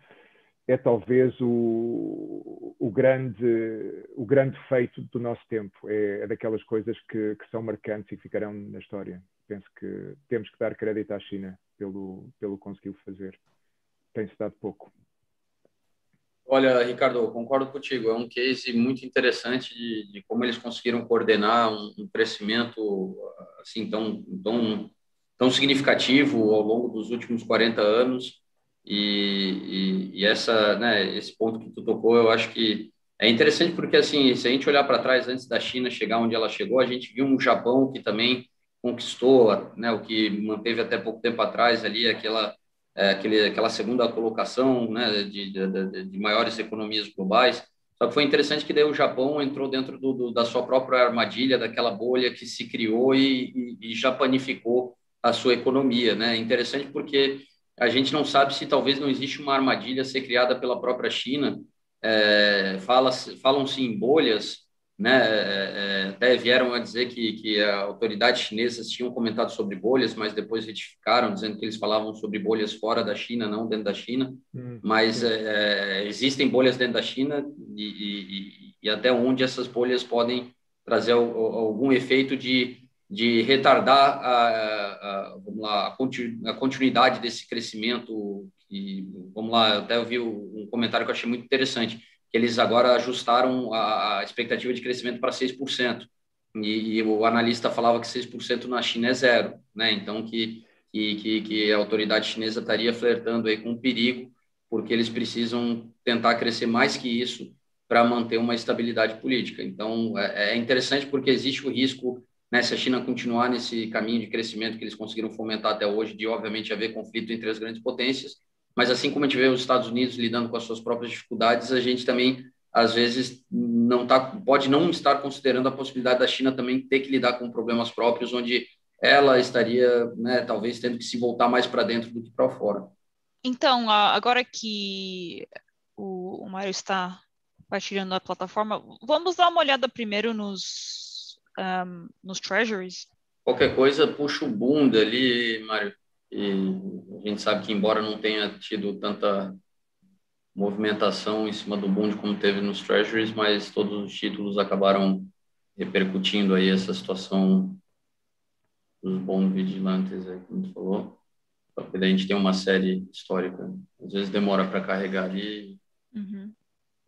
é talvez o, o, grande, o grande feito do nosso tempo. É, é daquelas coisas que, que, são marcantes e ficarão na história. Penso que temos que dar crédito à China pelo, pelo conseguiu fazer. Tem-se dado pouco. Olha, Ricardo, concordo contigo. É um case muito interessante de, de como eles conseguiram coordenar um, um, crescimento assim tão, tão, tão significativo ao longo dos últimos 40 anos e, e, e, essa, né, esse ponto que tu tocou, eu acho que é interessante porque, assim, se a gente olhar para trás, antes da China chegar onde ela chegou, a gente viu um Japão que também conquistou, né, o que manteve até pouco tempo atrás ali aquela, é, aquele, aquela segunda colocação né, de, de, de, maiores economias globais. Só que foi interessante que daí o Japão entrou dentro do, do, da sua própria armadilha, daquela bolha que se criou e, e, e japanificou a sua economia. Né? Interessante porque a gente não sabe se talvez não existe uma armadilha a ser criada pela própria China. É, fala, falam-se em bolhas, né? É, é, até vieram a dizer que, que autoridades chinesas tinham comentado sobre bolhas, mas depois retificaram, dizendo que eles falavam sobre bolhas fora da China, não dentro da China. Hum, mas é, existem bolhas dentro da China e, e, e, até onde essas bolhas podem trazer algum efeito de de retardar a, a, lá, a continuidade desse crescimento. E, vamos lá, até ouvi um comentário que eu achei muito interessante, que eles agora ajustaram a, a expectativa de crescimento para 6%. E, e o analista falava que 6% na China é zero, né? Então, que, que, que a autoridade chinesa estaria flertando aí com um perigo, porque eles precisam tentar crescer mais que isso para manter uma estabilidade política. Então, é, é interessante porque existe o risco né, se a China continuar nesse caminho de crescimento que eles conseguiram fomentar até hoje, de obviamente haver conflito entre as grandes potências, mas assim como a gente vê os Estados Unidos lidando com as suas próprias dificuldades, a gente também às vezes não tá, pode não estar considerando a possibilidade da China também ter que lidar com problemas próprios, onde ela estaria, né, talvez tendo que se voltar mais para dentro do que para fora. Então, agora que o, Mário está partilhando a plataforma, vamos dar uma olhada primeiro nos um, nos treasuries? Qualquer coisa puxa o bunda ali, Mário. E a gente sabe que, embora não tenha tido tanta movimentação em cima do bund como teve nos treasuries, mas todos os títulos acabaram repercutindo aí essa situação dos bons vigilantes, aí, como tu falou. Porque a gente tem uma série histórica. Às vezes demora para carregar ali. Uhum.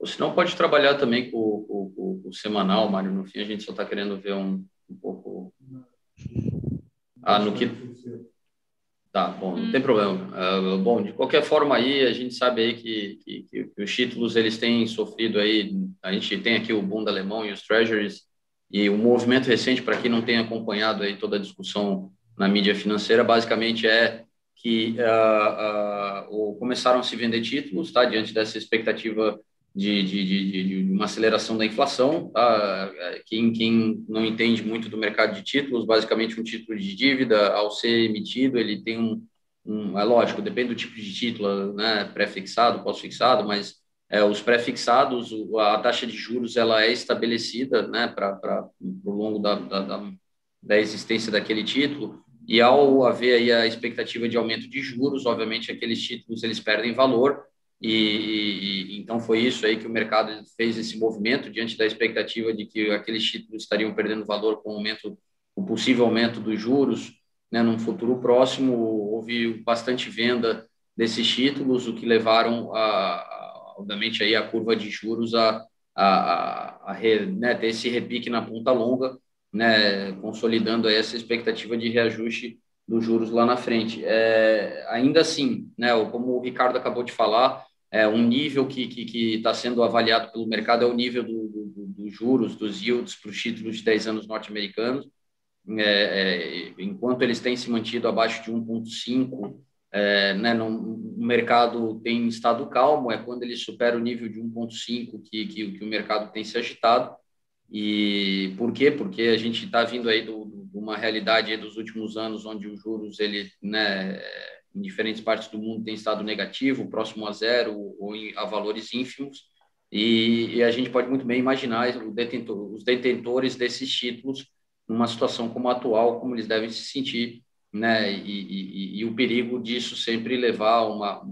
Ou se não, pode trabalhar também com, com, com, com, o semanal, Mário. No fim, a gente só está querendo ver um, um pouco. Ah, no que. Tá, bom, não hum. tem problema. Uh, bom, de qualquer forma aí, a gente sabe aí que, que, que, os títulos, eles têm sofrido aí, a gente tem aqui o Bund alemão e os Treasuries, e o movimento recente, para quem não tem acompanhado aí toda a discussão na mídia financeira, basicamente é que uh, uh, começaram a se vender títulos, tá, diante dessa expectativa de, de, de, de, uma aceleração da inflação. Tá? Quem, quem não entende muito do mercado de títulos, basicamente um título de dívida, ao ser emitido, ele tem um, um é lógico, depende do tipo de título, né? pré-fixado, pós-fixado, mas é, os pré-fixados, a taxa de juros ela é estabelecida né, para o longo da, da, da existência daquele título, e ao haver aí a expectativa de aumento de juros, obviamente aqueles títulos eles perdem valor, e, e, então foi isso aí que o mercado fez esse movimento diante da expectativa de que aqueles títulos estariam perdendo valor com o aumento, o possível aumento dos juros, né, num futuro próximo houve bastante venda desses títulos, o que levaram a, obviamente aí a curva de juros a, a, a, a né, ter esse repique na ponta longa, né, consolidando essa expectativa de reajuste dos juros lá na frente. É, ainda assim, né, como o Ricardo acabou de falar, é, um nível que está que, que tá sendo avaliado pelo mercado é o nível dos do, do juros, dos yields para os títulos de 10 anos norte-americanos. É, é, enquanto eles têm se mantido abaixo de 1,5, é, né, o mercado tem estado calmo, é quando ele supera o nível de 1,5 que, que, que, o mercado tem se agitado. E por quê? Porque a gente está vindo aí de uma realidade dos últimos anos onde os juros ele, né, em diferentes partes do mundo tem estado negativo, próximo a zero ou em, a valores ínfimos, e, e, a gente pode muito bem imaginar detentor, os detentores desses títulos numa situação como a atual, como eles devem se sentir, né, e, e, e o perigo disso sempre levar uma,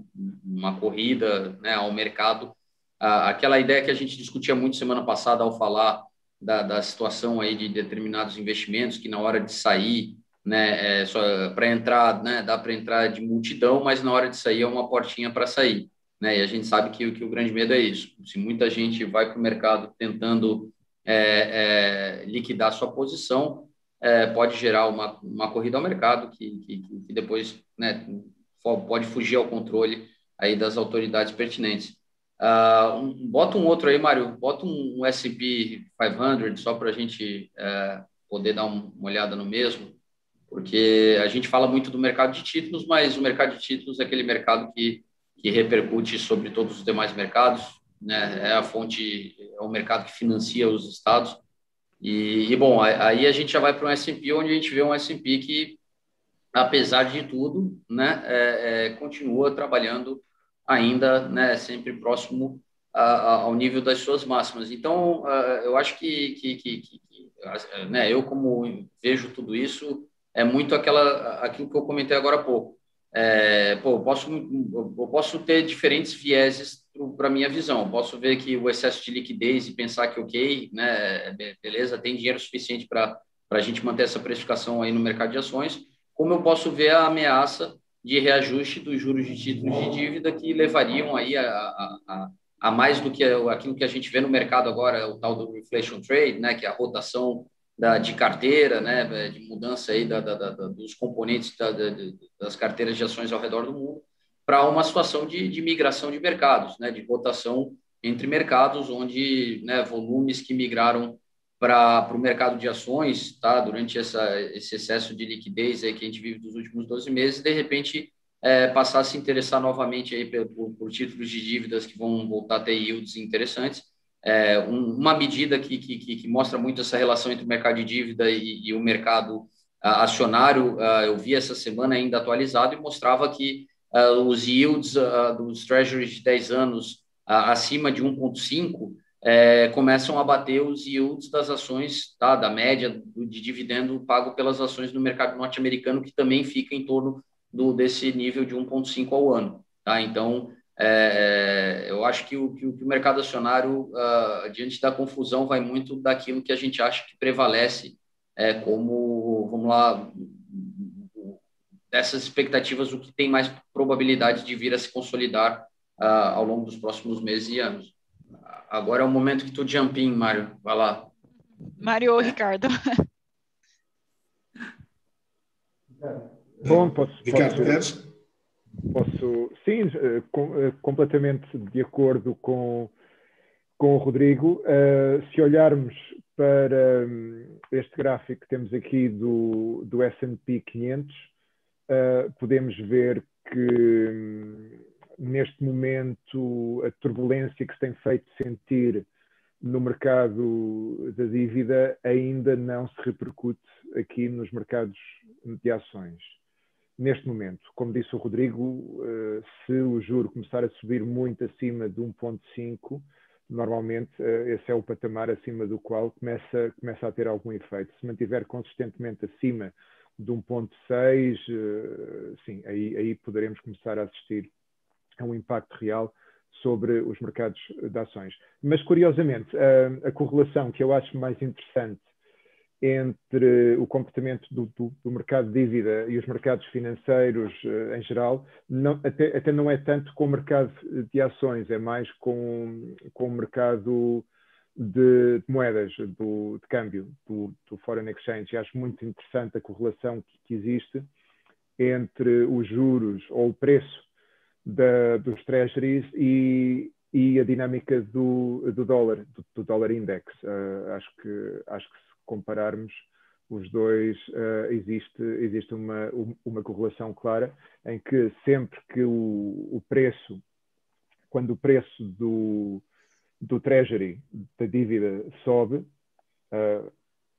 uma corrida né, ao mercado. Aquela ideia que a gente discutia muito semana passada ao falar da, da situação aí de determinados investimentos, que na hora de sair né? É só para entrar, né? Dá para entrar de multidão, mas na hora de sair é uma portinha para sair, né? E a gente sabe que, que o grande medo é isso. Se muita gente vai para o mercado tentando é, é, liquidar sua posição, é, pode gerar uma, uma corrida ao mercado que, que, que depois, né? Pode fugir ao controle aí das autoridades pertinentes. Uh, um, bota um outro aí, Mário. Bota um, um S&P 500 só para a gente é, poder dar uma olhada no mesmo porque a gente fala muito do mercado de títulos, mas o mercado de títulos é aquele mercado que, que repercute sobre todos os demais mercados, né? É a fonte, é o mercado que financia os estados. E, e bom, aí a gente já vai para um S&P onde a gente vê um S&P que, apesar de tudo, né, é, é, continua trabalhando ainda, né, sempre próximo a, a, ao nível das suas máximas. Então, uh, eu acho que, que, que, que né, eu como vejo tudo isso é muito aquela, aquilo que eu comentei agora há pouco. É, pô, eu posso, eu posso ter diferentes vieses para minha visão. Eu posso ver que o excesso de liquidez e pensar que, ok, né, beleza, tem dinheiro suficiente para a gente manter essa precificação aí no mercado de ações, como eu posso ver a ameaça de reajuste dos juros de títulos de dívida que levariam aí a, a, a, a mais do que aquilo que a gente vê no mercado agora, o tal do inflation trade, né, que é a rotação da, de carteira, né, de mudança aí da, da, da dos componentes das carteiras de ações ao redor do mundo, para uma situação de, de migração de mercados, né, de rotação entre mercados, onde né, volumes que migraram para o mercado de ações, tá, durante essa, esse excesso de liquidez aí que a gente vive dos últimos 12 meses, de repente é, passar a se interessar novamente aí por, por, títulos de dívidas que vão voltar a ter yields interessantes, é, um, uma medida que, que, que, mostra muito essa relação entre o mercado de dívida e, e o mercado uh, acionário. Uh, eu vi essa semana ainda atualizado e mostrava que uh, os yields dos treasuries de 10 anos acima de 1,5 é, começam a bater os yields das ações, tá, da média de dividendo pago pelas ações no mercado norte-americano, que também fica em torno do, desse nível de 1,5 ao ano. Tá? Então, é, é, eu acho que o, que o, mercado acionário, uh, diante da confusão, vai muito daquilo que a gente acha que prevalece é, como, vamos lá, dessas expectativas, o que tem mais probabilidade de vir a se consolidar uh, ao longo dos próximos meses e anos. Agora é o momento que tu jump in, Mário. Vai lá. Mário ou Ricardo? Bom, posso. Ricardo, queres? Posso, sim, eh, eh, completamente de acordo com, com o Rodrigo. Uh, se olharmos para um, este gráfico que temos aqui do, do S&P 500, uh, podemos ver que um, neste momento a turbulência que se tem feito sentir no mercado da dívida ainda não se repercute aqui nos mercados de ações neste momento. Como disse o Rodrigo, eh, se o juro começar a subir muito acima de 1,5, normalmente eh, esse é o patamar acima do qual começa, começa a ter algum efeito. Se mantiver consistentemente acima de 1,6, eh, sim, aí, aí poderemos começar a assistir a um impacto real sobre os mercados de ações. Mas, curiosamente, a, a correlação que eu acho mais interessante entre o comportamento do, do, do, mercado de dívida e os mercados financeiros uh, em geral, não, até, até, não é tanto com o mercado de ações, é mais com, com o mercado de, de moedas, do, de câmbio, do, do, foreign exchange. E acho muito interessante a correlação que, que existe entre os juros ou o preço da, dos treasuries e, e a dinâmica do, do dólar, do, do dólar index. Uh, acho que acho que compararmos os dois, uh, existe, existe uma, uma correlação clara em que sempre que o, o preço, quando o preço do, do treasury, da dívida, sobe, uh,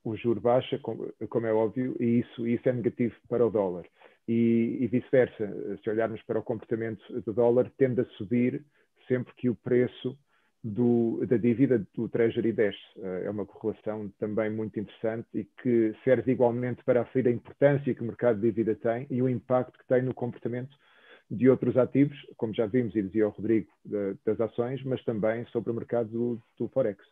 o juro baixa, como, como, é óbvio, e isso, isso é negativo para o dólar. E, e vice-versa, se olharmos para o comportamento do dólar, tende a subir sempre que o preço do, da dívida do Treasury desce. Eh, é uma correlação também muito interessante e que serve igualmente para aferir a importância que o mercado de dívida tem e o impacto que tem no comportamento de outros ativos, como já vimos e dizia o Rodrigo, das ações, mas também sobre o mercado do, do Forex.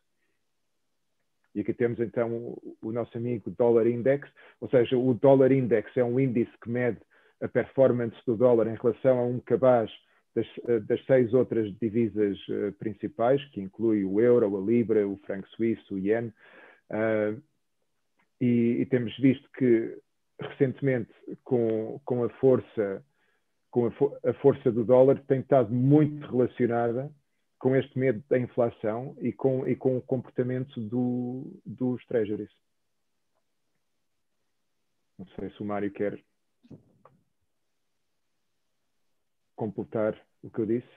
E aqui temos então o nosso amigo Dollar Index, ou seja, o Dollar Index é um índice que mede a performance do dólar em relação a um cabaz das, eh, das, seis outras divisas uh, principais, que inclui o euro, a libra, o franco suíço, o yen, uh, e, e, temos visto que recentemente com, com a força com a, a, força do dólar tem estado muito relacionada com este medo da inflação e com, e com o comportamento do, dos treasuries. Não sei se o Mário quer completar o que eu disse?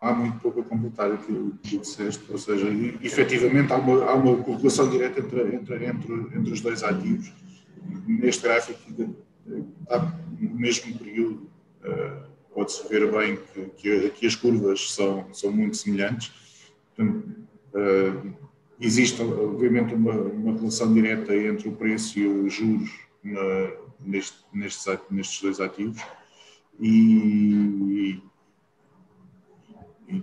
Há muito pouco a completar aquilo que disseste, ou seja, efetivamente há uma, há uma correlação direta entre, entre, entre, entre os dois ativos. Neste gráfico, no mesmo período, uh, pode-se ver bem que, que, que, as curvas são, são muito semelhantes. Portanto, uh, existe, obviamente, uma, uma, relação direta entre o preço e os juros na, neste, nestes, nestes dois ativos e, e,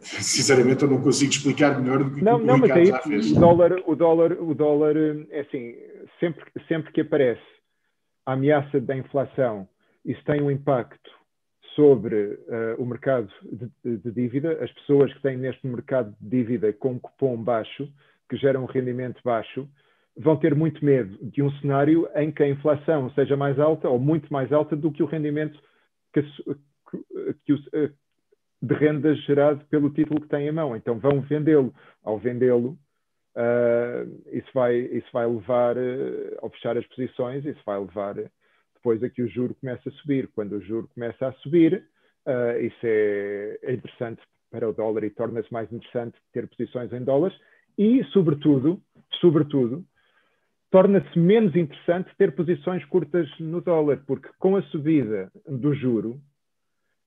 sinceramente eu não consigo explicar melhor do que não, o não, Ricardo já fez. O dólar, o dólar, o dólar é assim, sempre, sempre que aparece a ameaça da inflação, isso tem um impacto sobre uh, o mercado de, de, dívida, as pessoas que têm neste mercado de dívida com cupom baixo, que geram um rendimento baixo, vão ter muito medo de um cenário em que a inflação seja mais alta ou muito mais alta do que o rendimento que, que, que de renda gerado pelo título que têm em mão. Então vão vendê-lo. Ao vendê-lo, uh, isso, vai, isso vai levar, uh, ao fechar as posições, isso vai levar depois a que o juro comece a subir. Quando o juro começa a subir, uh, isso é, é interessante para o dólar e torna-se mais interessante ter posições em dólares e, sobretudo, sobretudo, torna-se menos interessante ter posições curtas no dólar, porque com a subida do juro,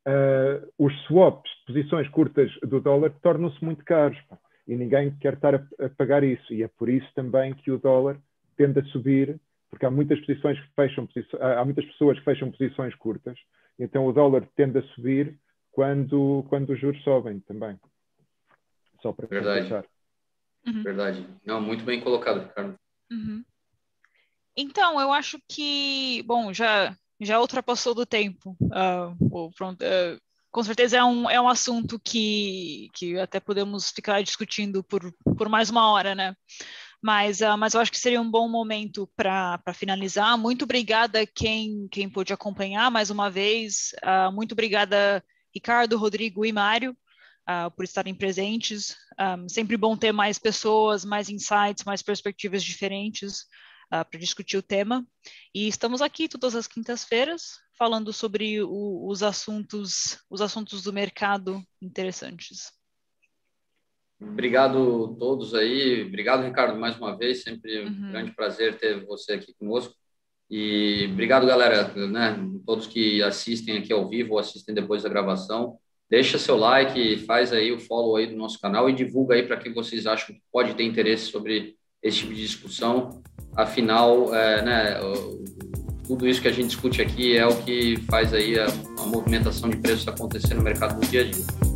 uh, os swaps de posições curtas do dólar tornam-se muito caros pá, e ninguém quer estar a, a, pagar isso. E é por isso também que o dólar tende a subir, porque há muitas posições que fecham há muitas pessoas que fecham posições curtas, então o dólar tende a subir quando, quando os juros sobem também. Só para Verdade. Uhum. Verdade. Não, muito bem colocado, Ricardo. Uhum. Então, eu acho que, bom, já, já ultrapassou do tempo. Uh, pronto, uh, com certeza é um, é um assunto que, que até podemos ficar discutindo por, por mais uma hora, né? Mas, uh, mas eu acho que seria um bom momento para finalizar. Muito obrigada quem, quem pôde acompanhar mais uma vez. Uh, muito obrigada, Ricardo, Rodrigo e Mário, uh, por estarem presentes. Um, sempre bom ter mais pessoas, mais insights, mais perspectivas diferentes para discutir o tema. E estamos aqui todas as quintas-feiras falando sobre o, os assuntos, os assuntos do mercado interessantes. Obrigado a todos aí. Obrigado, Ricardo, mais uma vez. Sempre um uhum. grande prazer ter você aqui conosco. E obrigado, galera, né, todos que assistem aqui ao vivo ou assistem depois da gravação. Deixa seu like, faz aí o follow aí do nosso canal e divulga aí para quem vocês acham que pode ter interesse sobre esse tipo de discussão. Afinal, é, né, tudo isso que a gente discute aqui é o que faz aí a, a movimentação de preços acontecer no mercado do dia a dia.